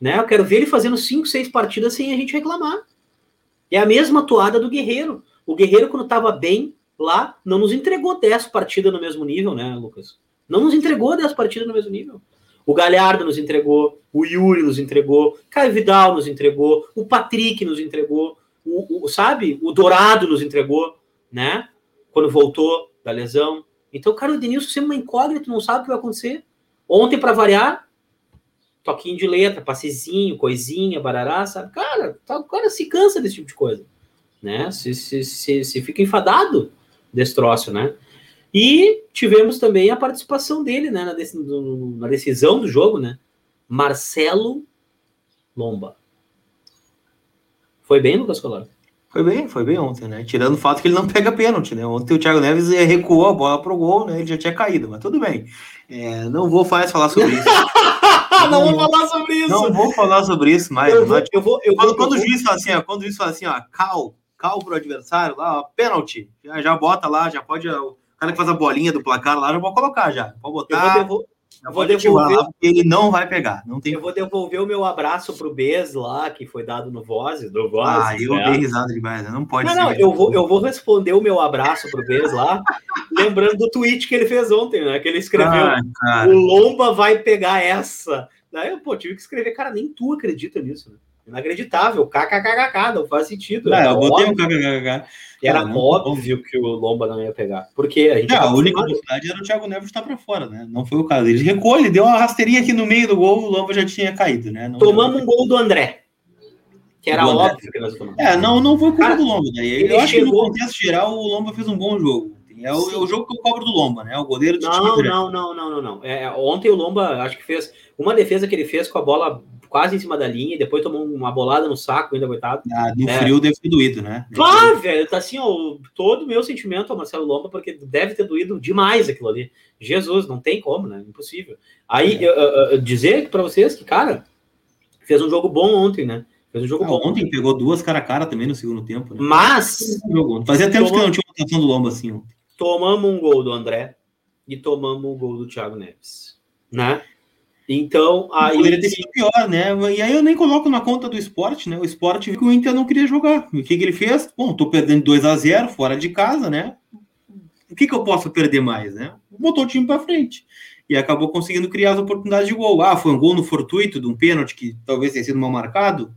Né? Eu quero ver ele fazendo cinco, seis partidas sem a gente reclamar. É a mesma toada do Guerreiro. O Guerreiro, quando estava bem lá, não nos entregou 10 partidas no mesmo nível, né, Lucas? Não nos entregou 10 partidas no mesmo nível. O Galhardo nos entregou, o Yuri nos entregou, Caio Vidal nos entregou, o Patrick nos entregou, o, o, sabe? O Dourado nos entregou, né? Quando voltou da lesão. Então, cara, o Denilson sempre uma incógnita, não sabe o que vai acontecer. Ontem, para variar, toquinho de letra, passezinho, coisinha, barará, sabe? Cara, tá, o cara se cansa desse tipo de coisa né? Se, se, se, se fica enfadado desse troço, né? E tivemos também a participação dele, né, na, na decisão do jogo, né? Marcelo Lomba. Foi bem, Lucas Colar? Foi bem, foi bem ontem, né? Tirando o fato que ele não pega pênalti, né? Ontem o Thiago Neves recuou a bola pro gol, né? Ele já tinha caído, mas tudo bem. É, não vou mais falar sobre isso. não, não, vou falar sobre isso. Não vou falar sobre isso mais. Eu vou, eu vou, eu quando, vou, quando o juiz fala assim, ó, quando o juiz fala assim, ó, cal, cal pro adversário lá, ó, pênalti, já, já bota lá, já pode, o cara que faz a bolinha do placar lá, já vou colocar já, pode botar. Eu vou, eu vou devolver, lá, ele não vai pegar. Não tem... Eu vou devolver o meu abraço pro Bez lá, que foi dado no Vozes, do Vozes. Ah, eu né? dei risada demais, né? não pode não, ser. Não, eu vou, eu vou responder o meu abraço pro Bez lá, lembrando do tweet que ele fez ontem, né? Que ele escreveu: ah, o Lomba vai pegar essa. Daí eu, pô, tive que escrever, cara, nem tu acredita nisso, né? Inacreditável, kkkk, não faz sentido. Não, eu botei um kkkk. Era não, óbvio não. que o Lomba não ia pegar. Porque a gente. Não, a única possibilidade era o Thiago Neves estar para fora, né? Não foi o caso. Ele recuou, ele deu uma rasteirinha aqui no meio do gol, o Lomba já tinha caído, né? Não Tomamos um gol do André. Que era óbvio que nós tomamos. É, não, não foi culpa do Lomba. Né? Eu acho chegou... que no contexto geral o Lomba fez um bom jogo. É o, é o, jogo que eu cobro do Lomba, né? O goleiro de Não, não, não, não, não, não. É, ontem o Lomba acho que fez uma defesa que ele fez com a bola quase em cima da linha e depois tomou uma bolada no saco, ainda coitado. Ah, no é. frio deve ter doído, né? Ah, velho, tá assim, ó, todo o meu sentimento ao Marcelo Lomba, porque deve ter doído demais aquilo ali. Jesus, não tem como, né? Impossível. Aí, é. eu, eu, eu dizer para vocês que, cara, fez um jogo bom ontem, né? Fez um jogo ah, bom. Ontem pegou duas cara a cara também no segundo tempo. Né? Mas. Fazia tempo que não tinha uma atuação do Lomba assim ontem. Tomamos um gol do André e tomamos um gol do Thiago Neves, né? Então, aí. Poderia ter sido pior, né? E aí eu nem coloco na conta do esporte, né? O esporte viu que o Inter não queria jogar. O que, que ele fez? Bom, tô perdendo 2 a 0 fora de casa, né? O que, que eu posso perder mais, né? Botou o time para frente. E acabou conseguindo criar as oportunidades de gol. Ah, foi um gol no fortuito, de um pênalti que talvez tenha sido mal marcado?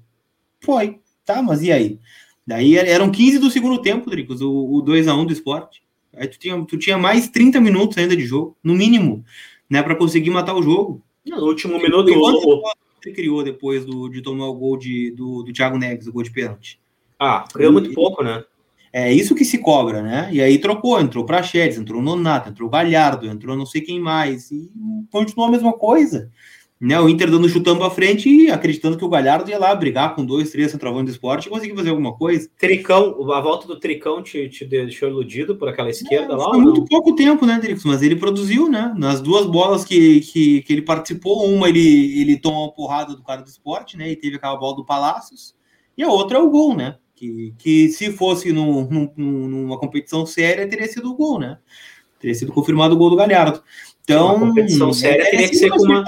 Foi. Tá, mas e aí? Daí eram 15 do segundo tempo, Dricos, o, o 2x1 do esporte. Aí tu tinha, tu tinha mais 30 minutos ainda de jogo, no mínimo, né, para conseguir matar o jogo. No último minuto, o você criou depois do, de tomar o gol de, do, do Thiago Neves, o gol de pênalti? Ah, criou muito pouco, né? É isso que se cobra, né? E aí trocou, entrou Praxedes, entrou Nonato, entrou Galhardo, entrou não sei quem mais, e continuou a mesma coisa. Né, o Inter dando chutando à frente e acreditando que o Galhardo ia lá brigar com dois, três centroavantes do esporte e conseguir fazer alguma coisa. Tricão, a volta do Tricão te, te deixou iludido por aquela esquerda lá? Foi muito pouco tempo, né, Drix? Mas ele produziu, né? Nas duas bolas que, que, que, ele participou, uma ele, ele tomou uma porrada do cara do esporte, né? E teve aquela bola do Palácios, e a outra é o gol, né? Que, que se fosse no, numa competição séria, teria sido o gol, né? Teria sido confirmado o gol do Galhardo. Então, uma competição séria é, teria que ser com uma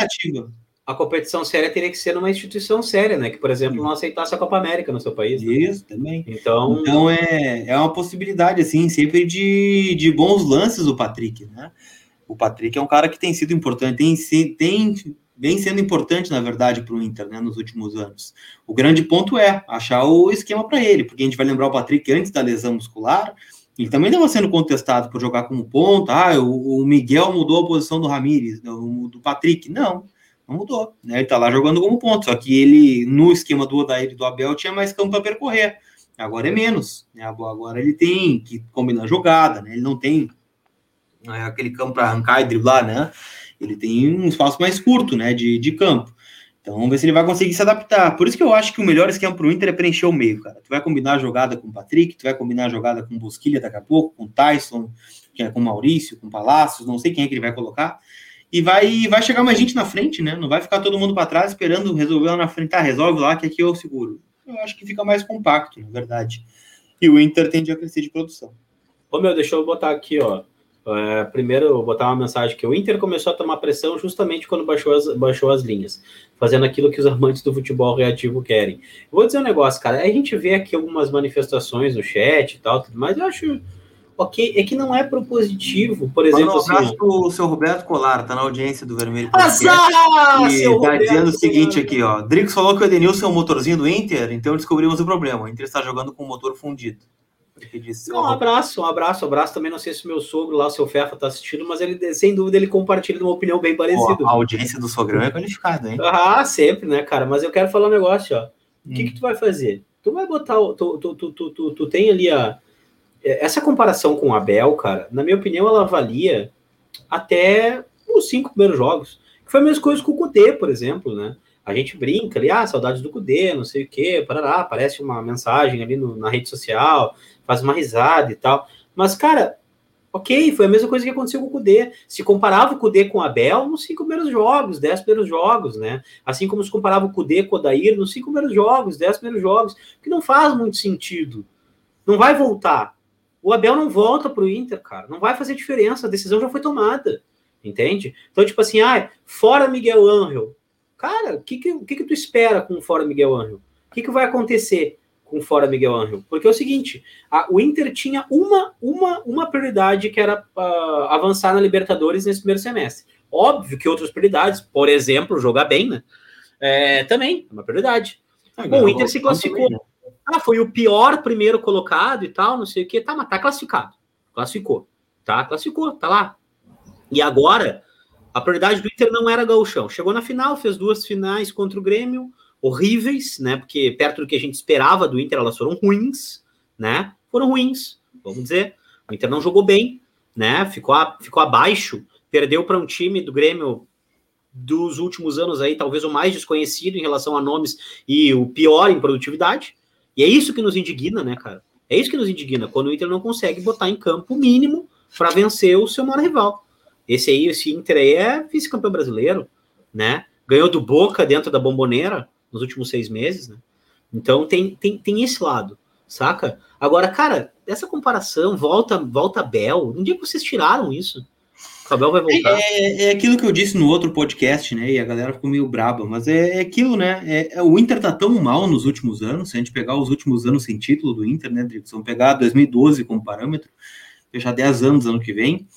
a competição séria teria que ser numa instituição séria, né? Que, por exemplo, não aceitasse a Copa América no seu país. Né? Isso, também. Então, então é, é uma possibilidade, assim, sempre de, de bons lances o Patrick, né? O Patrick é um cara que tem sido importante, tem, tem vem sendo importante, na verdade, para o Inter, né, nos últimos anos. O grande ponto é achar o esquema para ele, porque a gente vai lembrar o Patrick antes da lesão muscular, ele também estava sendo contestado por jogar como ponta. Ah, o, o Miguel mudou a posição do Ramires, do, do Patrick. Não, não mudou, né? Ele tá lá jogando como ponto, só que ele, no esquema do Odair e do Abel, tinha mais campo para percorrer. Agora é menos, né? Agora ele tem que combinar jogada, né? Ele não tem né, aquele campo para arrancar e driblar, né? Ele tem um espaço mais curto, né? De, de campo. Então vamos ver se ele vai conseguir se adaptar. Por isso que eu acho que o melhor esquema para o Inter é preencher o meio, cara. Tu vai combinar a jogada com o Patrick, tu vai combinar a jogada com o Bosquilha daqui a pouco, com o Tyson, é com o Maurício, com o Palácios, não sei quem é que ele vai colocar e vai, vai chegar mais gente na frente, né? Não vai ficar todo mundo para trás esperando resolver lá na frente. Ah, resolve lá que aqui eu seguro. Eu acho que fica mais compacto, na verdade. E o Inter tende a crescer de produção. Ô meu, deixa eu botar aqui, ó. É, primeiro, eu vou botar uma mensagem que o Inter começou a tomar pressão justamente quando baixou as, baixou as linhas, fazendo aquilo que os amantes do futebol reativo querem. vou dizer um negócio, cara. A gente vê aqui algumas manifestações no chat e tal, mas eu acho ok, é que não é propositivo, por exemplo. Um abraço assim, o seu Roberto Colar, tá na audiência do Vermelho. Azar, e tá Roberto dizendo o seguinte aqui, ó. Drix falou que o Edenilson é o motorzinho do Inter, então descobrimos o problema. O Inter está jogando com o motor fundido. Disse, um abraço, um abraço, um abraço. Também não sei se o meu sogro lá, o seu Fefa, tá assistindo, mas ele, sem dúvida, ele compartilha uma opinião bem parecida. a audiência do sogrão é qualificada, hein? Ah, sempre, né, cara? Mas eu quero falar um negócio, ó. O hum. que, que tu vai fazer? Tu vai botar. Tu, tu, tu, tu, tu, tu tem ali a é, essa comparação com o Abel, cara, na minha opinião, ela valia até os cinco primeiros jogos. Que foi a mesma coisa com o Cudê, por exemplo, né? A gente brinca ali, ah, saudades do Cudê, não sei o quê, parará, aparece uma mensagem ali no, na rede social, faz uma risada e tal. Mas, cara, ok, foi a mesma coisa que aconteceu com o Cudê. Se comparava o Cudê com o Abel nos cinco primeiros jogos, dez primeiros jogos, né? Assim como se comparava o Cudê com o Odair nos cinco primeiros jogos, dez primeiros jogos, que não faz muito sentido. Não vai voltar. O Abel não volta para o Inter, cara. Não vai fazer diferença. A decisão já foi tomada. Entende? Então, tipo assim, ah, fora Miguel Angel. Cara, o que, que, que, que tu espera com fora Miguel Angel? O que, que vai acontecer com fora Miguel Angel? Porque é o seguinte, a, o Inter tinha uma, uma, uma prioridade que era uh, avançar na Libertadores nesse primeiro semestre. Óbvio que outras prioridades, por exemplo, jogar bem, né? É, também é uma prioridade. Ah, Bom, o Inter se classificou. Também, né? Ah, foi o pior primeiro colocado e tal, não sei o que. Tá, mas tá classificado. Classificou. Tá, classificou, tá lá. E agora, a prioridade do Inter não era gauchão. Chegou na final, fez duas finais contra o Grêmio, horríveis, né? Porque perto do que a gente esperava do Inter, elas foram ruins, né? Foram ruins, vamos dizer. O Inter não jogou bem, né? Ficou, a, ficou abaixo, perdeu para um time do Grêmio dos últimos anos aí, talvez o mais desconhecido em relação a nomes e o pior em produtividade. E é isso que nos indigna, né, cara? É isso que nos indigna, quando o Inter não consegue botar em campo o mínimo para vencer o seu maior rival. Esse aí, esse Inter aí é vice-campeão brasileiro, né? Ganhou do Boca dentro da bomboneira nos últimos seis meses, né? Então tem, tem, tem esse lado, saca? Agora, cara, essa comparação, volta, volta Bel, um dia que vocês tiraram isso? O Abel vai voltar. É, é, aquilo que eu disse no outro podcast, né? E a galera ficou meio braba, mas é, é aquilo, né? É, é, o Inter tá tão mal nos últimos anos, se a gente pegar os últimos anos sem título do Inter, né, Drico? Se pegar 2012 como parâmetro, fechar 10 anos ano que vem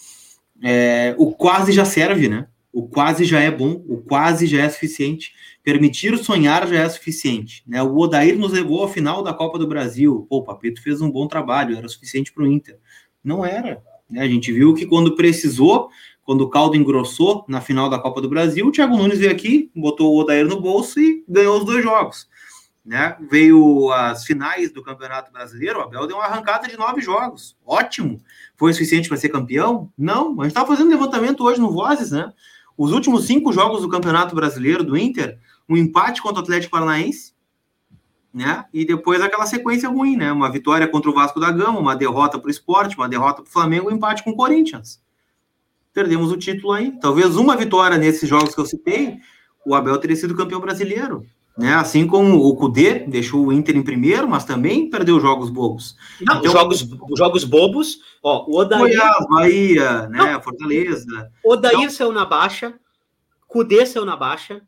é, o quase já serve, né? O quase já é bom, o quase já é suficiente. Permitir sonhar já é suficiente. Né? O Odair nos levou à final da Copa do Brasil. Pô, o Papito fez um bom trabalho, era suficiente para o Inter. Não era. Né? A gente viu que quando precisou, quando o caldo engrossou na final da Copa do Brasil, o Thiago Nunes veio aqui, botou o Odair no bolso e ganhou os dois jogos. Né? Veio as finais do Campeonato Brasileiro, o Abel deu uma arrancada de nove jogos. Ótimo. Foi suficiente para ser campeão? Não. A gente estava fazendo levantamento hoje no Vozes, né? Os últimos cinco jogos do Campeonato Brasileiro do Inter, um empate contra o Atlético Paranaense, né? E depois aquela sequência ruim, né? Uma vitória contra o Vasco da Gama, uma derrota para o esporte, uma derrota para o Flamengo, um empate com o Corinthians. Perdemos o título aí. Talvez uma vitória nesses jogos que eu citei, o Abel teria sido campeão brasileiro. Né? Assim como o Cudê deixou o Inter em primeiro, mas também perdeu jogos bobos. Não, então, jogos, jogos bobos, ó, o Odair... Goiás, Bahia, né, não, Fortaleza. Odair então, saiu na baixa, Cudê saiu na baixa,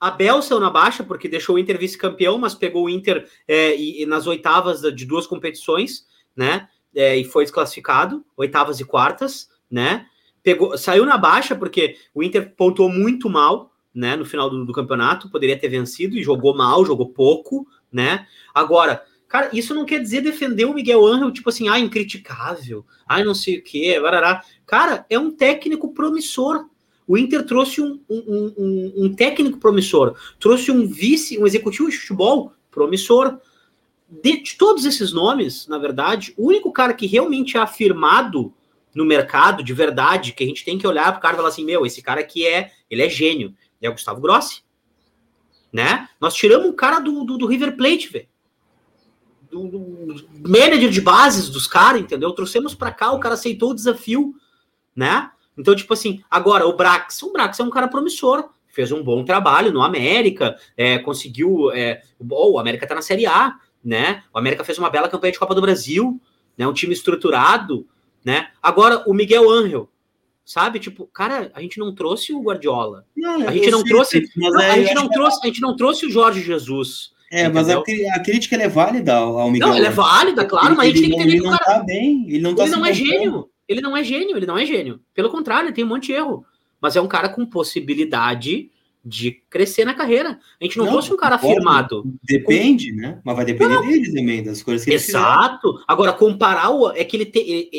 Abel saiu na baixa, porque deixou o Inter vice-campeão, mas pegou o Inter é, e, e nas oitavas de duas competições, né, é, e foi desclassificado, oitavas e quartas, né, pegou, saiu na baixa porque o Inter pontuou muito mal, né, no final do, do, campeonato, poderia ter vencido e jogou mal, jogou pouco, né? Agora, cara, isso não quer dizer defender o Miguel Angel, tipo assim, ah, incriticável, ah, não sei o que, barará. Cara, é um técnico promissor. O Inter trouxe um, um, um, um técnico promissor, trouxe um vice, um executivo de futebol promissor. De, de todos esses nomes, na verdade, o único cara que realmente é afirmado no mercado de verdade, que a gente tem que olhar para o cara e falar assim, meu, esse cara aqui é, ele é gênio é o Gustavo Grossi. Né? Nós tiramos um cara do, do, do River Plate, velho. Do, do, manager de bases dos caras, entendeu? Trouxemos para cá, o cara aceitou o desafio, né? Então, tipo assim, agora o Brax, o Brax é um cara promissor, fez um bom trabalho no América, é, conseguiu. É, oh, o América tá na Série A, né? O América fez uma bela campanha de Copa do Brasil, né? Um time estruturado, né? Agora, o Miguel Angel, sabe? Tipo, cara, a gente não trouxe o Guardiola. Não, a gente não trouxe, não, a gente não trouxe, a gente não trouxe o Jorge Jesus. É, mas a, a, crítica é válida ao Miguel. Não, ela é válida, claro, mas a gente tem que entender que o cara tá bem, ele não tá Ele não é gênio. Ele não é gênio, ele não é gênio. Pelo contrário, ele tem um monte de erro, mas é um cara com possibilidade de crescer na carreira. A gente não, não trouxe um cara pode. afirmado. Depende, com... né? Mas vai depender não, dele também, das coisas que ele Exato. Agora, comparar o. É que ele, te...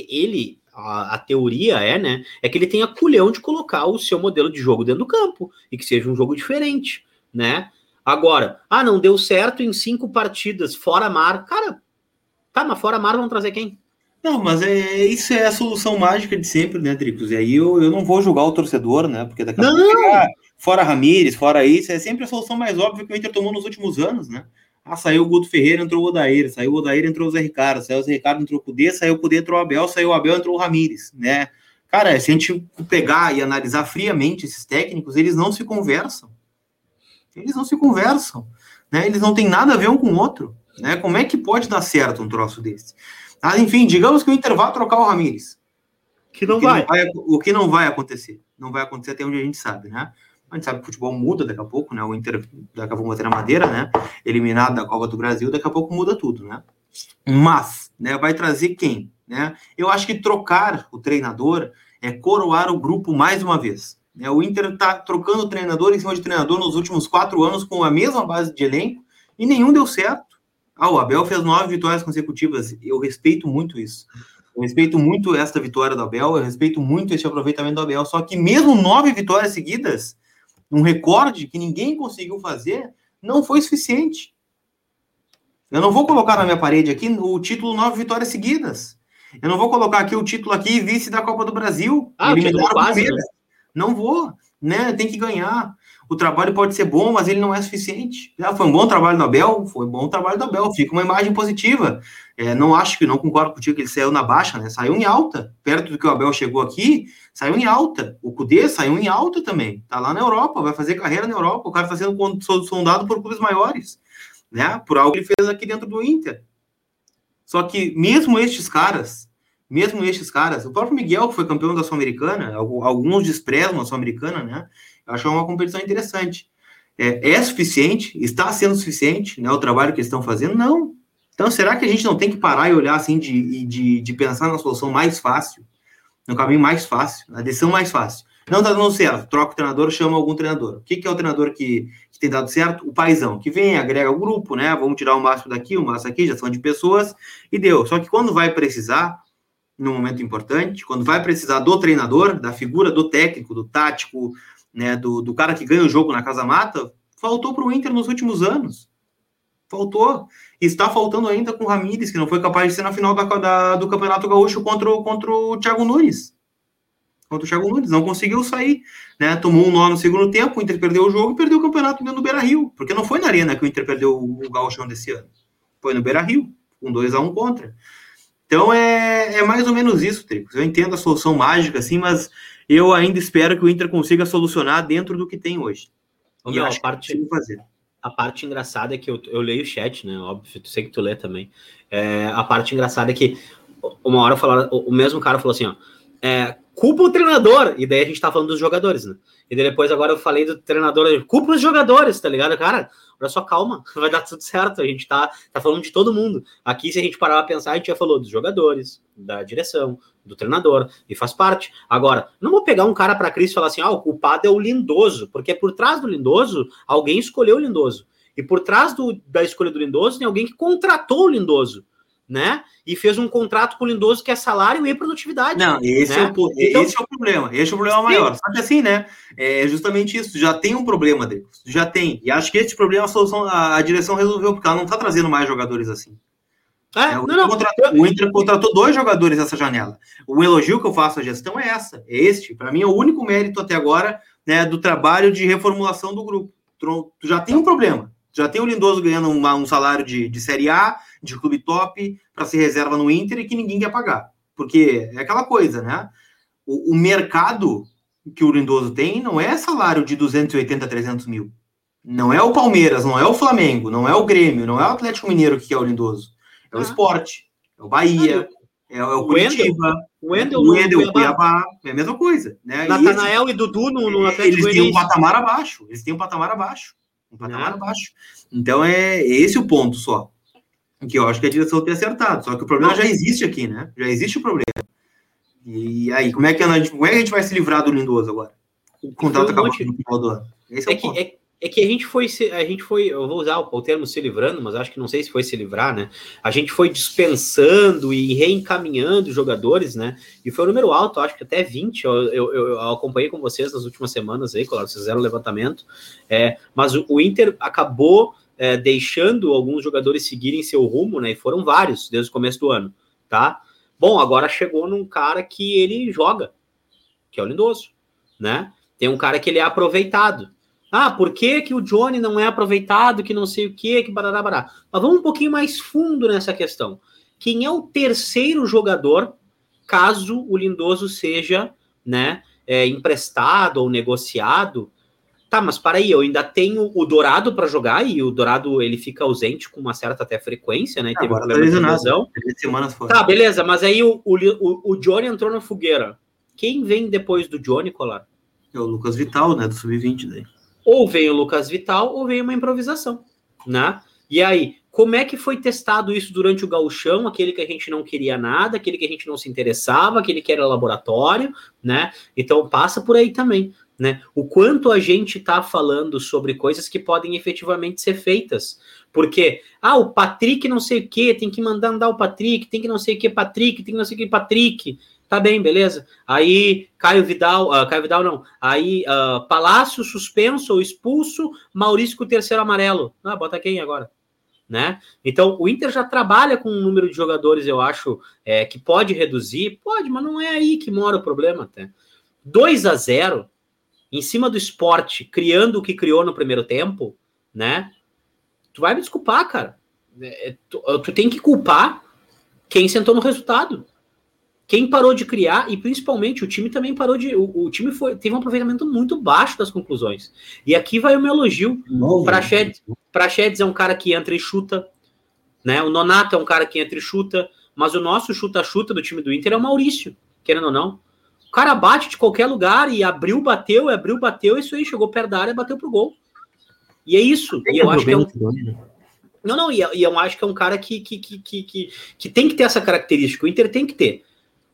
ele a, a, teoria é, né, é que ele tenha culhão de colocar o seu modelo de jogo dentro do campo e que seja um jogo diferente, né? Agora, ah, não deu certo em cinco partidas, fora mar. Cara, tá, mas fora mar vão trazer quem? Não, mas é, isso é a solução mágica de sempre, né, Dricos? E aí eu, eu não vou julgar o torcedor, né? Porque daqui a pouco, ah, fora Ramires, fora isso, é sempre a solução mais óbvia que o Inter tomou nos últimos anos, né? Ah, saiu o Guto Ferreira, entrou o Odair, saiu o Odair, entrou o Zé Ricardo, saiu o Zé Ricardo, entrou o Cudê, saiu o Cudê, entrou o Abel, saiu o Abel, entrou o Ramires, né? Cara, se a gente pegar e analisar friamente esses técnicos, eles não se conversam. Eles não se conversam, né? Eles não têm nada a ver um com o outro, né? Como é que pode dar certo um troço desse? Ah, enfim, digamos que o Inter vá trocar o Ramires. Que não, vai. não vai. O que não vai acontecer. Não vai acontecer até onde a gente sabe, né? A gente sabe que o futebol muda daqui a pouco, né? O Inter daqui a pouco vai ter na madeira, né? Eliminado da Copa do Brasil, daqui a pouco muda tudo, né? Mas, né, vai trazer quem? Né? Eu acho que trocar o treinador é coroar o grupo mais uma vez. Né? O Inter está trocando treinador em cima de treinador nos últimos quatro anos com a mesma base de elenco e nenhum deu certo. Ah, o Abel fez nove vitórias consecutivas. Eu respeito muito isso. Eu respeito muito esta vitória do Abel, eu respeito muito esse aproveitamento do Abel. Só que mesmo nove vitórias seguidas, um recorde que ninguém conseguiu fazer, não foi suficiente. Eu não vou colocar na minha parede aqui o título nove vitórias seguidas. Eu não vou colocar aqui o título aqui vice da Copa do Brasil. Ah, o quase, né? Não vou, né? Tem que ganhar o trabalho pode ser bom, mas ele não é suficiente. Já foi um bom trabalho do Abel, foi um bom trabalho do Abel, fica uma imagem positiva. É, não acho que, não concordo contigo que ele saiu na baixa, né? Saiu em alta, perto do que o Abel chegou aqui, saiu em alta. O Cudê saiu em alta também, tá lá na Europa, vai fazer carreira na Europa, o cara está sendo sondado por clubes maiores, né? Por algo que ele fez aqui dentro do Inter. Só que mesmo estes caras, mesmo estes caras, o próprio Miguel, que foi campeão da Sul-Americana, alguns desprezam a Sul-Americana, né? Eu acho uma competição interessante. É, é, suficiente? Está sendo suficiente né, o trabalho que eles estão fazendo? Não. Então, será que a gente não tem que parar e olhar assim de, de, de pensar na solução mais fácil, no caminho mais fácil, na decisão mais fácil? Não está dando certo, troca o treinador, chama algum treinador. O que, que é o treinador que, que, tem dado certo? O paizão, que vem, agrega o grupo, né? Vamos tirar o máximo daqui, o máximo aqui, já são de pessoas, e deu. Só que quando vai precisar, num momento importante, quando vai precisar do treinador, da figura do técnico, do tático, né, do, do cara que ganha o jogo na casa mata, faltou para o Inter nos últimos anos. Faltou. Está faltando ainda com o Ramires, que não foi capaz de ser na final da, da, do Campeonato Gaúcho contra, contra o Thiago Nunes. Contra o Thiago Nunes, não conseguiu sair. Né? Tomou um nó no segundo tempo, o Inter perdeu o jogo e perdeu o campeonato dentro do Beira Rio. Porque não foi na Arena que o Inter perdeu o, o Gaúcho desse ano. Foi no Beira Rio, com 2 a 1 um contra. Então é, é mais ou menos isso, Tricos. Eu entendo a solução mágica, assim, mas eu ainda espero que o Inter consiga solucionar dentro do que tem hoje. Ô, e meu, acho a parte, que fazer. A parte engraçada é que eu, eu leio o chat, né? Óbvio, tu sei que tu lê também. É, a parte engraçada é que uma hora falaram, o mesmo cara falou assim, ó. É, culpa o treinador. E daí a gente tá falando dos jogadores, né? E depois agora eu falei do treinador, culpa os jogadores, tá ligado? Cara, olha só, calma, vai dar tudo certo. A gente tá, tá falando de todo mundo. Aqui, se a gente parar pra pensar, a gente já falou dos jogadores, da direção, do treinador, e faz parte. Agora, não vou pegar um cara pra Cris e falar assim, ah, o culpado é o Lindoso, porque por trás do Lindoso, alguém escolheu o Lindoso. E por trás do, da escolha do Lindoso, tem alguém que contratou o Lindoso né? E fez um contrato com o Lindoso que é salário e produtividade. Não, esse, né? é, o, então, esse é o problema. Esse é o problema sim. maior. Só que assim, né? É justamente isso. Já tem um problema, Deus. Já tem. E acho que esse problema a solução, a, a direção resolveu, porque ela não tá trazendo mais jogadores assim. É, é, o, não, não. Contratou, o Inter contratou dois jogadores nessa janela. O elogio que eu faço à gestão é essa, é este. Para mim é o único mérito até agora né, do trabalho de reformulação do grupo. Tu já tem um problema. Já tem o Lindoso ganhando uma, um salário de, de Série A, de clube top, para ser reserva no Inter e que ninguém quer pagar. Porque é aquela coisa, né? O, o mercado que o Lindoso tem não é salário de 280, 300 mil. Não é o Palmeiras, não é o Flamengo, não é o Grêmio, não é o Atlético Mineiro que é o Lindoso. É o ah. esporte, é o Bahia, é, é, o Curitiba, o Wendel, o, Wendel, o Cuiabá, é a mesma coisa. Né? Natanael e, e Dudu no, no Atlético Eles têm um patamar abaixo, eles têm um patamar abaixo um patamar baixo. Então é esse o ponto só. Que eu acho que a direção tem acertado. Só que o problema já existe aqui, né? Já existe o problema. E aí, como é que a gente, como é que a gente vai se livrar do Lindoso agora? O contrato acabou no final do ano. Esse é, é o ponto. Que, é, é que a gente foi, a gente foi, eu vou usar o, termo se livrando, mas acho que não sei se foi se livrar, né? A gente foi dispensando e reencaminhando jogadores, né? E foi um número alto, acho que até 20. Eu, eu, eu, acompanhei com vocês nas últimas semanas aí, claro, vocês fizeram o levantamento. É, mas o, o Inter acabou é, deixando alguns jogadores seguirem seu rumo, né? E foram vários desde o começo do ano, tá? Bom, agora chegou num cara que ele joga, que é o Lindoso, né? Tem um cara que ele é aproveitado. Ah, por que, que o Johnny não é aproveitado, que não sei o que, que barará, barará. Mas vamos um pouquinho mais fundo nessa questão. Quem é o terceiro jogador, caso o Lindoso seja, né, é, emprestado ou negociado Tá, mas para aí, eu ainda tenho o Dourado para jogar e o Dourado ele fica ausente com uma certa até frequência, né? E teve Agora tá lesão. Semanas. Tá, beleza, mas aí o, o, o Johnny entrou na fogueira. Quem vem depois do Johnny, Colar? É o Lucas Vital, né? Do Sub-20 daí. Ou vem o Lucas Vital ou vem uma improvisação, né? E aí, como é que foi testado isso durante o gauchão, aquele que a gente não queria nada, aquele que a gente não se interessava, aquele que era laboratório, né? Então passa por aí também né? O quanto a gente está falando sobre coisas que podem efetivamente ser feitas. Porque, ah, o Patrick não sei o que, tem que mandar andar o Patrick, tem que não sei o que, Patrick, tem que não sei o que, Patrick. Tá bem, beleza. Aí, Caio Vidal, uh, Caio Vidal não. Aí, uh, Palácio suspenso ou expulso, Maurício com o terceiro amarelo. Ah, bota quem agora? Né? Então, o Inter já trabalha com um número de jogadores, eu acho, é, que pode reduzir. Pode, mas não é aí que mora o problema até. 2 a 0 em cima do esporte, criando o que criou no primeiro tempo, né? Tu vai me desculpar, cara. É, é, tu, tu tem que culpar quem sentou no resultado. Quem parou de criar, e principalmente o time também parou de. O, o time foi, teve um aproveitamento muito baixo das conclusões. E aqui vai o meu elogio. Praxedes é um cara que entra e chuta. Né? O Nonato é um cara que entra e chuta. Mas o nosso chuta-chuta do time do Inter é o Maurício, querendo ou não cara bate de qualquer lugar e abriu, bateu, abriu, bateu, isso aí, chegou perto da área, bateu pro gol. E é isso. E eu acho que é um... Né? Não, não, e eu acho que é um cara que, que, que, que, que tem que ter essa característica. O Inter tem que ter.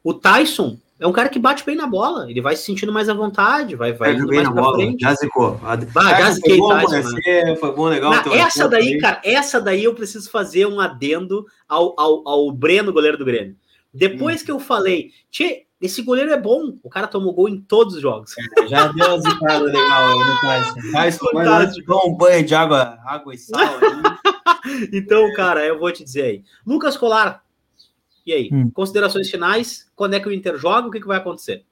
O Tyson é um cara que bate bem na bola, ele vai se sentindo mais à vontade, vai, vai indo mais pra bola, frente. Já zicou. Ah, já ziquei, Tyson. Né? Foi bom, legal. Não, essa daí, cara, essa daí eu preciso fazer um adendo ao, ao, ao Breno, goleiro do Grêmio. Depois hum. que eu falei, tchê, esse goleiro é bom. O cara tomou gol em todos os jogos. É, já deu uma zicada legal no Tyson. Tyson um banho de água, água e sal. então, cara, eu vou te dizer aí. Lucas Colar, e aí? Hum. Considerações finais? Quando é que o Inter joga? O que, que vai acontecer?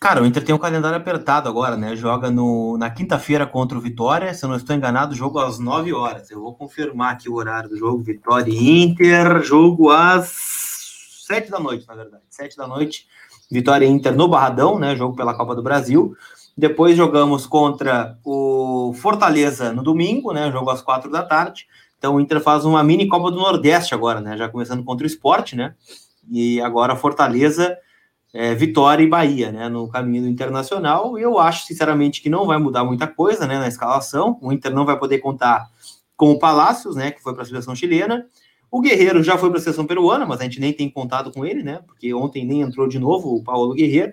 Cara, o Inter tem um calendário apertado agora, né? Joga no, na quinta-feira contra o Vitória. Se eu não estou enganado, jogo às 9 horas. Eu vou confirmar aqui o horário do jogo. Vitória e Inter. Jogo às 7 da noite, na verdade. 7 da noite Vitória Inter no Barradão, né? Jogo pela Copa do Brasil. Depois jogamos contra o Fortaleza no domingo, né? Jogo às quatro da tarde. Então o Inter faz uma mini Copa do Nordeste agora, né? Já começando contra o esporte, né? E agora Fortaleza, é, Vitória e Bahia, né? No caminho internacional. E eu acho, sinceramente, que não vai mudar muita coisa, né? Na escalação. O Inter não vai poder contar com o Palácios, né? Que foi para a seleção chilena. O Guerreiro já foi para a seleção peruana, mas a gente nem tem contado com ele, né? Porque ontem nem entrou de novo o Paulo Guerreiro.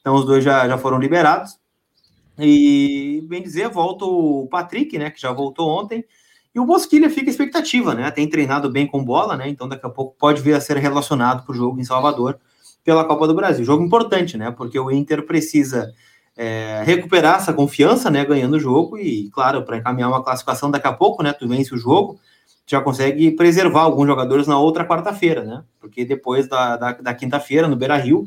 Então os dois já, já foram liberados. E, bem dizer, volta o Patrick, né? Que já voltou ontem. E o Bosquilha fica expectativa, né? Tem treinado bem com bola, né? Então daqui a pouco pode vir a ser relacionado para o jogo em Salvador pela Copa do Brasil. Jogo importante, né? Porque o Inter precisa é, recuperar essa confiança, né? Ganhando o jogo e, claro, para encaminhar uma classificação daqui a pouco, né? Tu vence o jogo já consegue preservar alguns jogadores na outra quarta-feira, né? Porque depois da, da, da quinta-feira, no Beira Rio,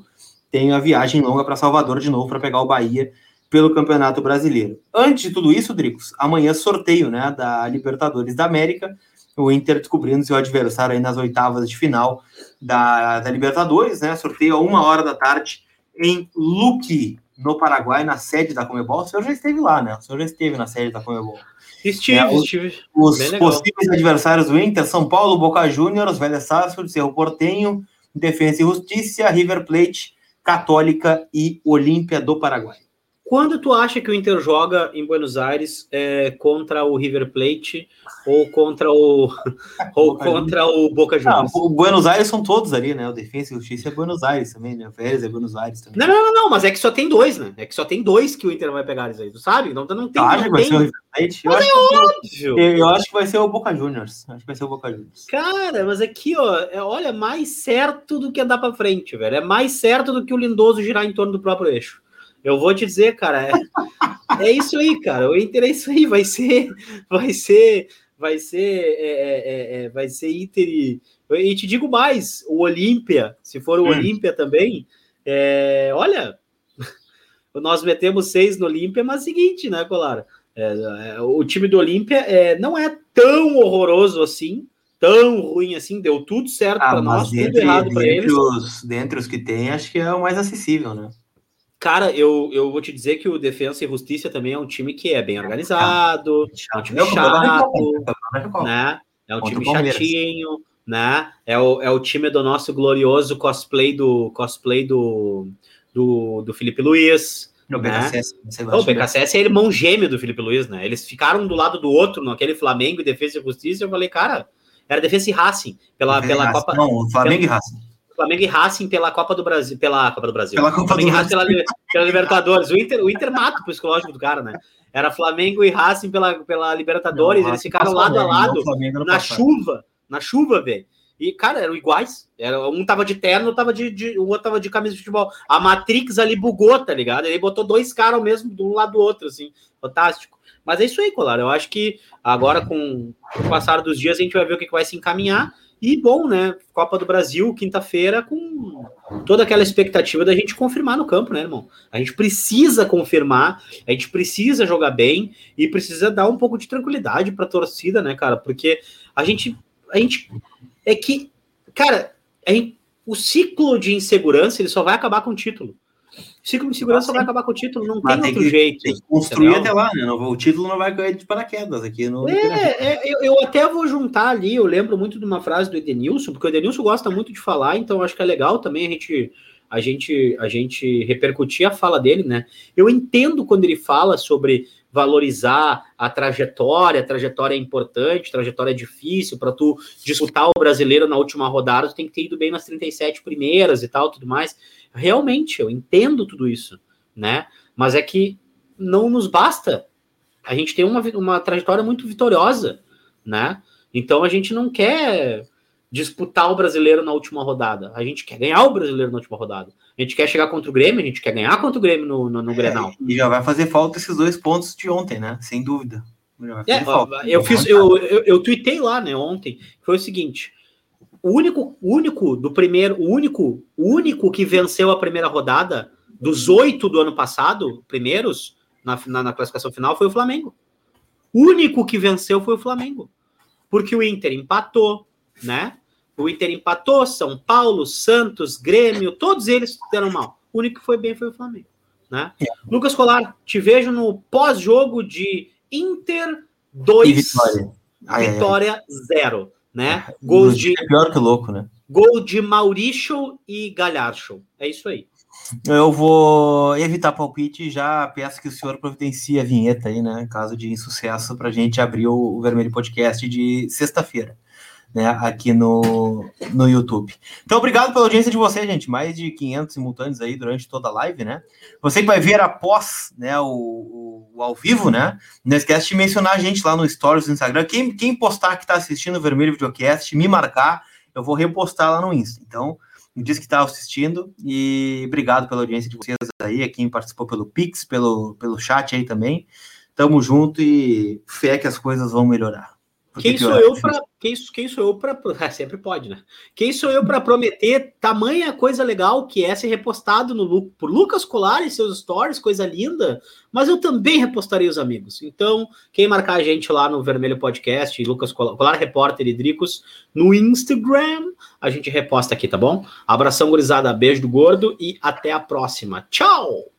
tem a viagem longa para Salvador de novo para pegar o Bahia pelo Campeonato Brasileiro. Antes de tudo isso, Dricos, amanhã sorteio né, da Libertadores da América, o Inter descobrindo seu adversário aí nas oitavas de final da, da Libertadores, né? Sorteio a uma hora da tarde em Luque, no Paraguai, na sede da Comebol. O senhor já esteve lá, né? O senhor já esteve na sede da Comebol. Estive, é, estive. Os, os possíveis adversários do Inter, São Paulo, Boca Juniors, Velha Sarsfield, Cerro Portenho, Defesa e Justiça, River Plate, Católica e Olímpia do Paraguai. Quando tu acha que o Inter joga em Buenos Aires é, contra o River Plate ou contra o ou contra o Boca Juniors? Não, o Buenos Aires são todos ali, né? O Defesa e Justiça é Buenos Aires também, né? O Vélez é Buenos Aires também. Não, não, não, mas é que só tem dois, né? É que só tem dois que o Inter vai pegar eles aí, tu sabe? Não, não tem. Acho que vai ser o River Plate. Eu, acho é óbvio. Eu, eu, acho que vai ser o Boca Juniors. Acho que vai ser o Boca Juniors. Cara, mas aqui, ó, é, olha, mais certo do que andar para frente, velho. É mais certo do que o Lindoso girar em torno do próprio eixo. Eu vou te dizer, cara, é, é isso aí, cara. O Inter é isso aí, vai ser, vai ser vai ser, é, é, é, é vai ser Inter e, e te digo mais, o Olímpia, se for o hum. Olímpia também, é, olha, nós metemos seis no Olímpia, mas é o seguinte, né, Colara? É, o time do Olímpia é, não é tão horroroso assim, tão ruim assim, deu tudo certo ah, para nós, dentre, tudo errado para eles. Os, dentre os que tem, acho que é o mais acessível, né? Cara, eu, eu vou te dizer que o Defensa e Justiça também é um time que é bem organizado, é um time chato, né? É um time chatinho, né? É o, é o time do nosso glorioso cosplay do cosplay do, do, do Felipe Luiz. No né? BKSS. o BKSS é irmão gêmeo do Felipe Luiz, né? Eles ficaram do lado do outro, naquele Flamengo e Defesa e Justiça. Eu falei, cara, era Defesa e Racing pela, pela Copa. Não, Flamengo pela, e Racing. Flamengo e Racing pela Copa do Brasil, pela Copa do Brasil. Pela Copa Flamengo do Brasil. Pela, pela, Libertadores. O Inter, o Inter mata o psicológico do cara, né? Era Flamengo e Racing pela, pela Libertadores, não, eles ficaram lado a lado na chuva, na chuva, velho. E, cara, eram iguais. Era, um tava de terno, tava de, de, o outro tava de camisa de futebol. A Matrix ali bugou, tá ligado? Ele botou dois caras mesmo de um lado do outro, assim. Fantástico. Mas é isso aí, Colar. Eu acho que agora, com o passar dos dias, a gente vai ver o que, que vai se encaminhar. E bom, né? Copa do Brasil, quinta-feira, com toda aquela expectativa da gente confirmar no campo, né, irmão? A gente precisa confirmar, a gente precisa jogar bem e precisa dar um pouco de tranquilidade para a torcida, né, cara? Porque a gente, a gente é que, cara, gente, o ciclo de insegurança ele só vai acabar com o título. Ciclo de insegurança só vai acabar com o título, não tem, tem outro que, jeito. Tem que construir até lá, né? O título não vai cair de paraquedas aqui. No... É, é eu, eu, até vou juntar ali, eu lembro muito de uma frase do Edenilson, porque o Edenilson gosta muito de falar, então acho que é legal também a gente a gente a gente repercutir a fala dele, né? Eu entendo quando ele fala sobre valorizar a trajetória, a trajetória é importante, trajetória é difícil, para tu disputar o brasileiro na última rodada, tu tem que ter ido bem nas 37 primeiras e tal, tudo mais. Realmente, eu entendo tudo isso, né? Mas é que não nos basta. A gente tem uma, uma trajetória muito vitoriosa, né? Então a gente não quer disputar o brasileiro na última rodada. A gente quer ganhar o brasileiro na última rodada. A gente quer chegar contra o Grêmio, a gente quer ganhar contra o Grêmio no, no, no é, Grenal. E já vai fazer falta esses dois pontos de ontem, né? Sem dúvida. É, eu fiz, eu, eu, eu tuitei lá, né, ontem, foi o seguinte: o único, único do primeiro, o único, o único que venceu a primeira rodada dos oito do ano passado, primeiros, na, na, na classificação final, foi o Flamengo. O único que venceu foi o Flamengo. Porque o Inter empatou, né? O Inter empatou, São Paulo, Santos, Grêmio, todos eles deram mal. O único que foi bem foi o Flamengo. Né? É. Lucas Colar, te vejo no pós-jogo de Inter 2, Vitória, ai, Vitória 0. Né? É, Gols de. É pior que louco, né? Gol de Maurício e Galhardo. É isso aí. Eu vou evitar palpite e já peço que o senhor providencie a vinheta aí, né? Caso de insucesso, para a gente abrir o Vermelho Podcast de sexta-feira né, aqui no, no YouTube. Então, obrigado pela audiência de vocês, gente. Mais de 500 simultâneos aí durante toda a live, né? Você que vai ver após né, o, o, o, ao vivo, né? Não esquece de mencionar a gente lá no Stories do Instagram. Quem, quem postar que está assistindo o Vermelho Videocast, me marcar, eu vou repostar lá no Insta. Então, diz que está assistindo e obrigado pela audiência de vocês aí, a quem participou pelo Pix, pelo, pelo chat aí também. Tamo junto e fé que as coisas vão melhorar. Quem sou, eu pra, quem, quem sou eu para sempre pode, né? Quem sou eu para prometer tamanha coisa legal que é ser repostado no por Lucas Colar e seus stories, coisa linda, mas eu também repostarei os amigos. Então, quem marcar a gente lá no Vermelho Podcast, Lucas Colar, Colar Repórter e Dricos no Instagram, a gente reposta aqui, tá bom? Abração gurizada, beijo do gordo e até a próxima. Tchau.